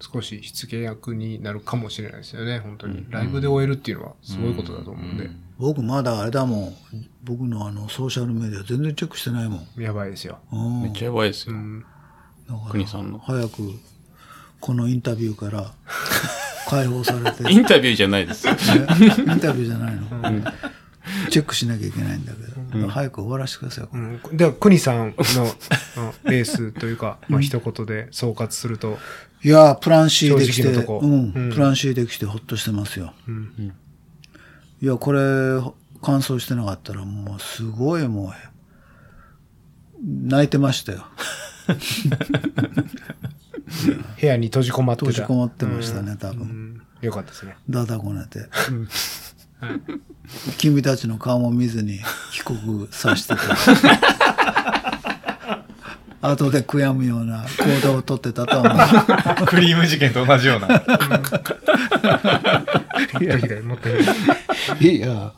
少し火付け役になるかもしれないですよね、本当に。ライブで終えるっていうのはすごいことだと思うんで。僕まだあれだもん、僕のあのソーシャルメディア全然チェックしてないもん。やばいですよ。うんめっちゃやばいですよ。うん。だから国さんの。早くこのインタビューから 解放されて、インタビューじゃないですよ。インタビューじゃないの、チェックしなきゃいけないんだけど、早く終わらせてください。うん、では、クニさんの うんレースというか、まあ一言で総括すると、いやー、プラン C できて、うん、うんプラン C できてほっとしてますよ。うんいや、これ、完走してなかったら、もう、すごいもう、泣いてましたよ。部屋に閉じこまってた。閉じこもってましたね、多分。うんよかったですね。だだこねて。君たちの顔も見ずに帰国させてた。後で悔やむような行動をとってたと思う。クリーム事件と同じような。もっとひどい、もっとい。いや、だか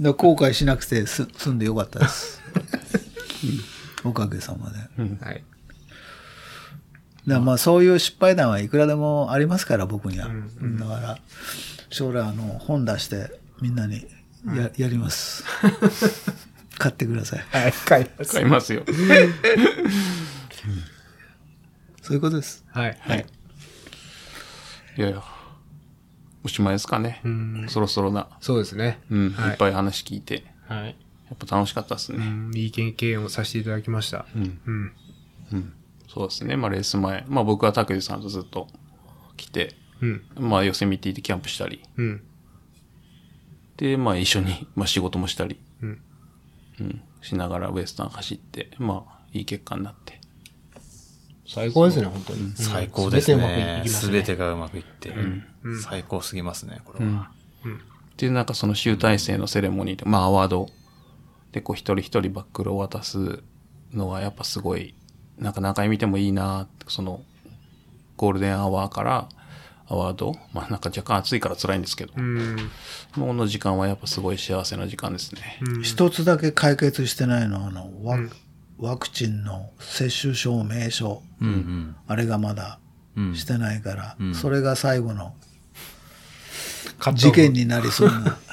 ら後悔しなくてす済んでよかったです。おかげさまで。はい。だからまあそういう失敗談はいくらでもありますから、僕には。だから、将来あの本出してみんなにや,、やります。買ってください。はい、買います。買いますよ。そういうことです。はい。はい。いやいや。おしまいですかね。んそろそろな。そうですね。うん。はいいっぱい話聞いて。はい。やっぱ楽しかったですね。うん、いい経験をさせていただきました。うん。うん。うん。そうですね。まあレース前。まあ僕は拓司さんとずっと来て、うん。まあヨセミティでキャンプしたり。うん。で、まあ一緒に、まあ仕事もしたり。うん。うん。しながらウエスタン走って、まあいい結果になって。最高ですね、本当に。最高です全てうまくいね。きますべてがうまくいって。最高すぎますね、これは。で、なんかその集大成のセレモニーで、まあアワードでこう一人一人バックルを渡すのはやっぱすごい、なんか何回見てもいいなそのゴールデンアワーからアワード、まあなんか若干暑いから辛いんですけど、うん。もうの時間はやっぱすごい幸せな時間ですね。一つだけ解決してないのは、あの、ワ,、ワクチンの接種証明書。うんうん。あれがまだうんしてないから、んそれが最後の事件になりそうな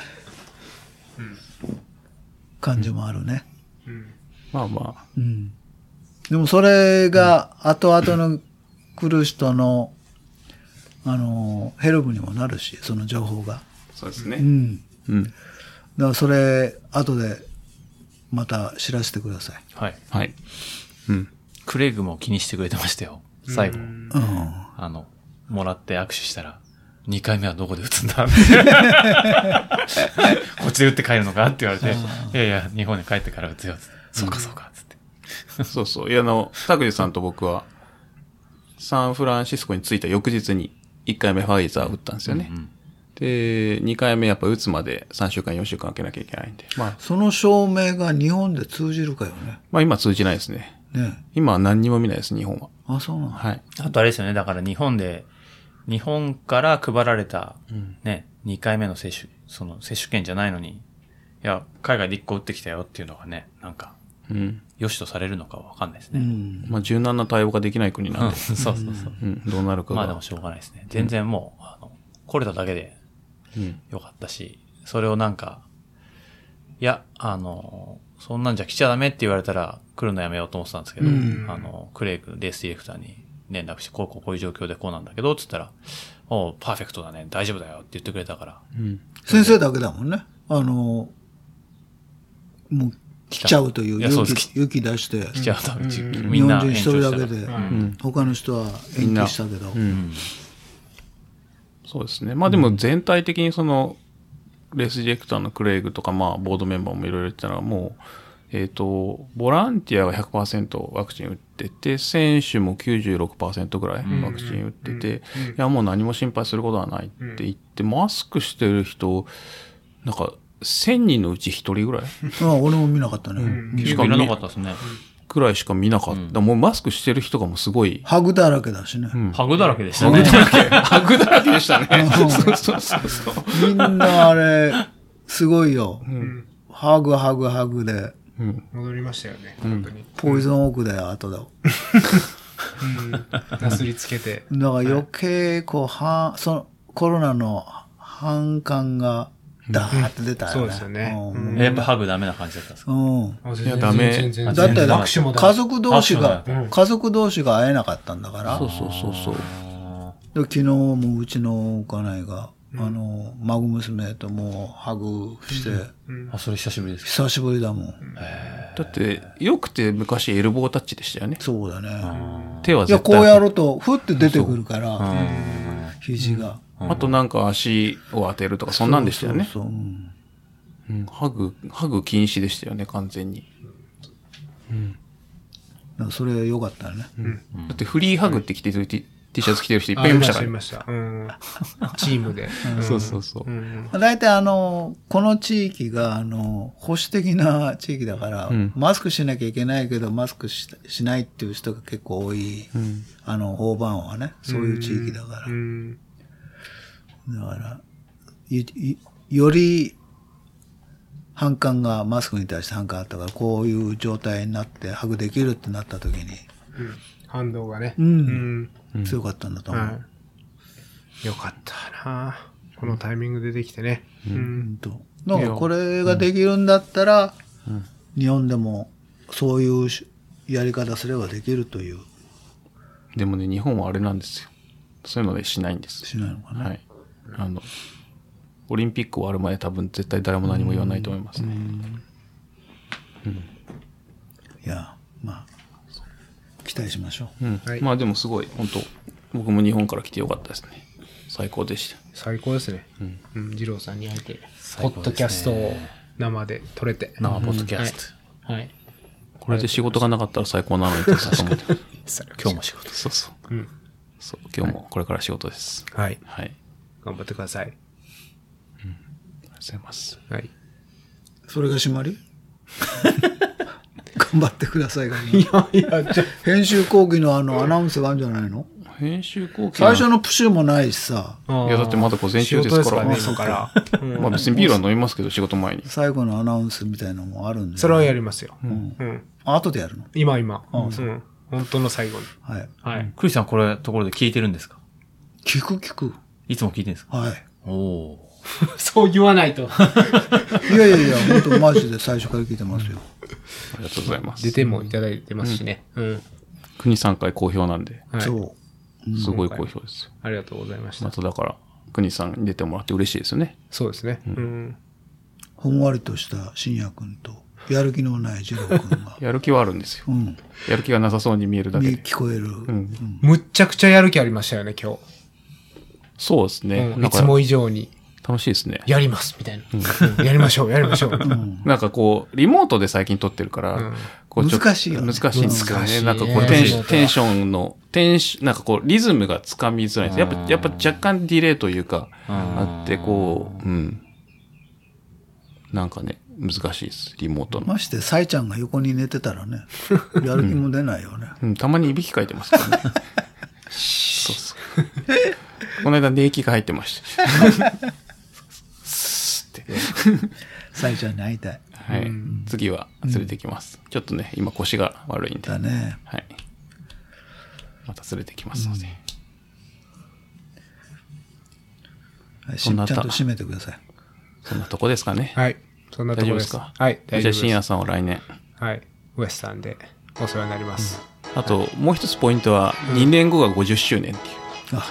感じもあるね。まあまあ、うん。でもそれが後々の来る人の、あの、ヘルプにもなるし、その情報が。そうですね。うん。うん。だからそれ、後でまた知らせてください。はい。はい。うん。クレイグも気にしてくれてましたよ。最後。うん。あの、もらって握手したら、2回目はどこで打つんだ？こっちで打って帰るのか？って言われて、いやいや、日本に帰ってから打つよ。そうかそうか、つって。そうそう。いや、あの、拓司さんと僕は、サンフランシスコに着いた翌日に1回目ファイザー打ったんですよね。で、2回目やっぱ打つまで3週間、4週間空けなきゃいけないんで。まあ、その証明が日本で通じるかよね。まあ今通じないですね。ね今は何にも見ないです、日本は。あ、そうなの、はい。あとあれですよね、だから日本で、日本から配られた、ね、2回目の接種、その接種券じゃないのに、いや、海外で1個打ってきたよっていうのがね、なんか、うん。良しとされるのかわかんないですね。うん。まあ、柔軟な対応ができない国なんで、そうそうそう。うん、どうなるかが。まあでもしょうがないですね。全然もう、あの、来れただけでうん。よかったし、それをなんか、いや、あの、そんなんじゃ来ちゃダメって言われたら来るのやめようと思ってたんですけど、うんあの、クレイ君、レースディレクターに連絡して、こうこうこういう状況でこうなんだけど、つったら、おうパーフェクトだね、大丈夫だよって言ってくれたから、うん。先生だけだもんね。あの、もう来ちゃうという勇気勇気出して、来ちゃうと、日ん。な。本人一人だけで、うん。他の人は延期したけど、うん。そうですね。まあでも全体的にその、レースディレクターのクレイグとか、まあ、ボードメンバーもいろいろ言ってたのは、もう、えっ、と、ボランティアが100%ワクチン打ってて、選手も96%ぐらいワクチン打ってて、いや、もう何も心配することはないって言って、マスクしてる人、なんか、1000人のうち1人ぐらい？あ俺も見なかったね。結構いらなかったですね。くらいしか見なかった。もうマスクしてる人がもうすごい、ハグだらけだしね。ハグだらけでしたね。ハグだらけ でしたね。そうそうそうそう。みんなあれ、すごいよ。ハグハグハグで、うん。戻りましたよね、本当に。ポイズンオークだよ、後だ。うん。なすりつけて。だから余計、こう、はその、コロナの反感が、ダーって出たよね。そうですよね。うん。やっぱハグダメな感じだったんですか？うん。あいやダメ。だって、もダメ。家族同士が握手も、家族同士が会えなかったんだから、そうそうそうそう。で昨日もうちの家内が、あの、孫娘ともうハグして、あ、それ久しぶりですか？久しぶりだもん。だって、よくて昔エルボータッチでしたよね。そうだね。手はい絶や、こ対うやると、ふって出てくるから、肘が。あとなんか足を当てるとか、そんなんでしたよね。そうそううんうん、ハグ、ハグ禁止でしたよね、完全に。だからそれ良かったね。だってフリーハグって着てる T, シャツ着てる人いっぱあいいましたからね。いました、いました。うん。チームで。そうそうそう。うん。大体あの、この地域が、あの、保守的な地域だから、んマスクしなきゃいけないけど、マスクししないっていう人が結構多い、うん。あの、大番はね、そういう地域だから。うん。だから、より、反感が、マスクに対して反感あったから、こういう状態になって、ハグできるってなった時に、うん反動がね。うんうん。強かったんだと思う。はい。よかったなこのタイミングでできてね。うん。うんと。だからこれができるんだったら、日本でもそういうしやり方すればできるという、でもね、日本はあれなんですよ。そういうのでしないんです。しないのかな。はい。あの、オリンピック終わるまで多分絶対誰も何も言わないと思いますね。いや、まあ、期待しましょう。うん。はいまあでもすごい、本当僕も日本から来てよかったですね。最高でした。最高ですね。うん。二郎さんに会えて、ポッドキャストを生で撮れて。生ポッドキャスト。はい。これで仕事がなかったら最高なのに 今日も仕事。そうそう。うん。そう、今日もこれから仕事です。はい。はい。あり頑張ってください。がとうございます。はい。それが締まり？頑張ってくださいが、いやいや、じゃ編集講義のあのアナウンスがあるんじゃないの？編集後期最初のプシュもないしさ、あいやだってまだ午前中ですから仕事ですからまあ別にビールは飲みますけど、仕事前に。最後のアナウンスみたいなのもあるんで、それはやりますよ。うん。あ後でやるの？今今。あうん。本当の最後に。はい。はい。クリスさんこれところで聞いてるんですか？聞く聞く。いつも聞いてるんですか？はい。おお そう言わないと。いやいやいや、本当マジで最初から聞いてますよ。ありがとうございます。出てもいただいてますしね。うん。国3回好評なんで、はい。そう。すごい好評ですよ。ありがとうございました。まただから、国さんに出てもらって嬉しいですよね。そうですね。うん。ほんわりとした信也君と、やる気のない二郎君が、やる気はあるんですよ。うん、やる気がなさそうに見えるだけにで。聞こえる。うん。むっちゃくちゃやる気ありましたよね、今そうですね。日。うん。ないつも以上に、楽しいですね。やります、みたいな。うんやりましょう、やりましょう。なんかこう、リモートで最近撮ってるから、うんこう難しいよね難しいんですよね。難しいねなんかこうテンシリモートはテンションの、テンシなんかこう、リズムがつかみづらいんです。やっぱ、やっぱ若干ディレイというか、あって、こう、うん。なんかね、難しいです。リモートの。まして、サイちゃんが横に寝てたらね、やる気も出ないよね。うん、たまにいびきかいてますからね。そうそう。この間、寝息が入ってました。って。サイちゃんに会いたい。ははい。次は連れてきます。ちょっとね、今腰が悪いんで。だね。はい。また連れてきますので。ちゃんと締めてください。そんなとこですかね。はい。そんなところです。大丈夫ですか？はい。大じゃあ。深夜さんを来年。はい。ウエスタンでお世話になります。あと、もう一つポイントは、2年後が50周年っていう。あ、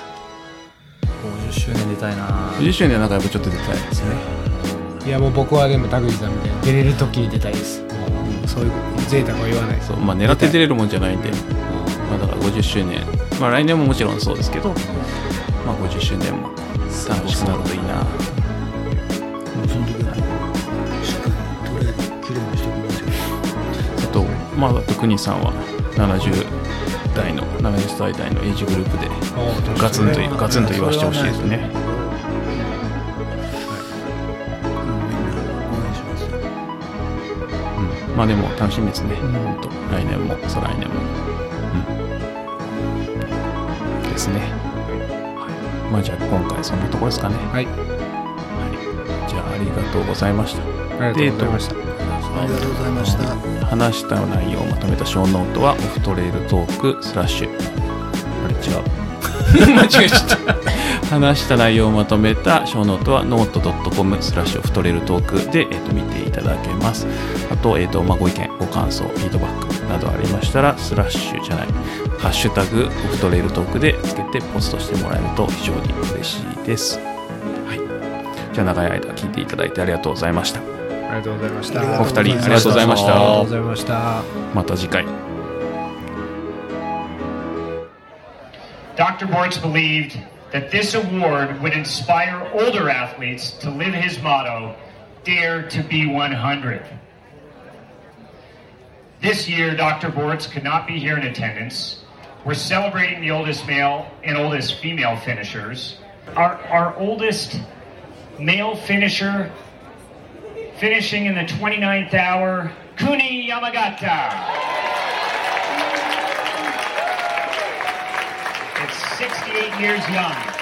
50周年出たいな50周年はなんかやっぱちょっと出たいですね。いやもう僕はでも田口さんみたいに出れる時に出たいです。もうそういう贅沢は言わない。そう、まあ狙って出れるもんじゃないんで。まあだから50周年。まあ来年ももちろんそうですけど、まあ50周年も楽しくなるといいな。あと、まあ、あと、国さんは70代の、70歳代のエイジグループで、ガツンと、ガツンと言わせてほしいですね。まあでも楽しみですね。本当来年も、再来年も。うん。ですね。はい。まあじゃあ今回そんなところですかね。はい。じゃあありがとうございました。ありがとうございました。ありがとうございました。話した内容をまとめたショーノートはオフトレイルトークスラッシュ。あれ違う。間違えちゃった話した内容をまとめた小ノートはノート .com スラッシュオフトレイルトークで、えー、と見ていただけます。あと,、えーとまあ、ご意見ご感想フィードバックなどありましたらスラッシュじゃない。ハッシュタグオフトレイルトークでつけてポストしてもらえると非常に嬉しいですはいじゃあ長い間聞いていただいてありがとうございましたありがとうございました。お二人ありがとうございましたありがとうございました。また次回 Dr. Bortz believed that this award would inspire older athletes to live his motto, Dare to be 100. This year, Dr. Bortz could not be here in attendance. We're celebrating the oldest male and oldest female finishers. Our, our oldest male finisher finishing in the 29th hour, Kuni Yamagata. It's 68 years young.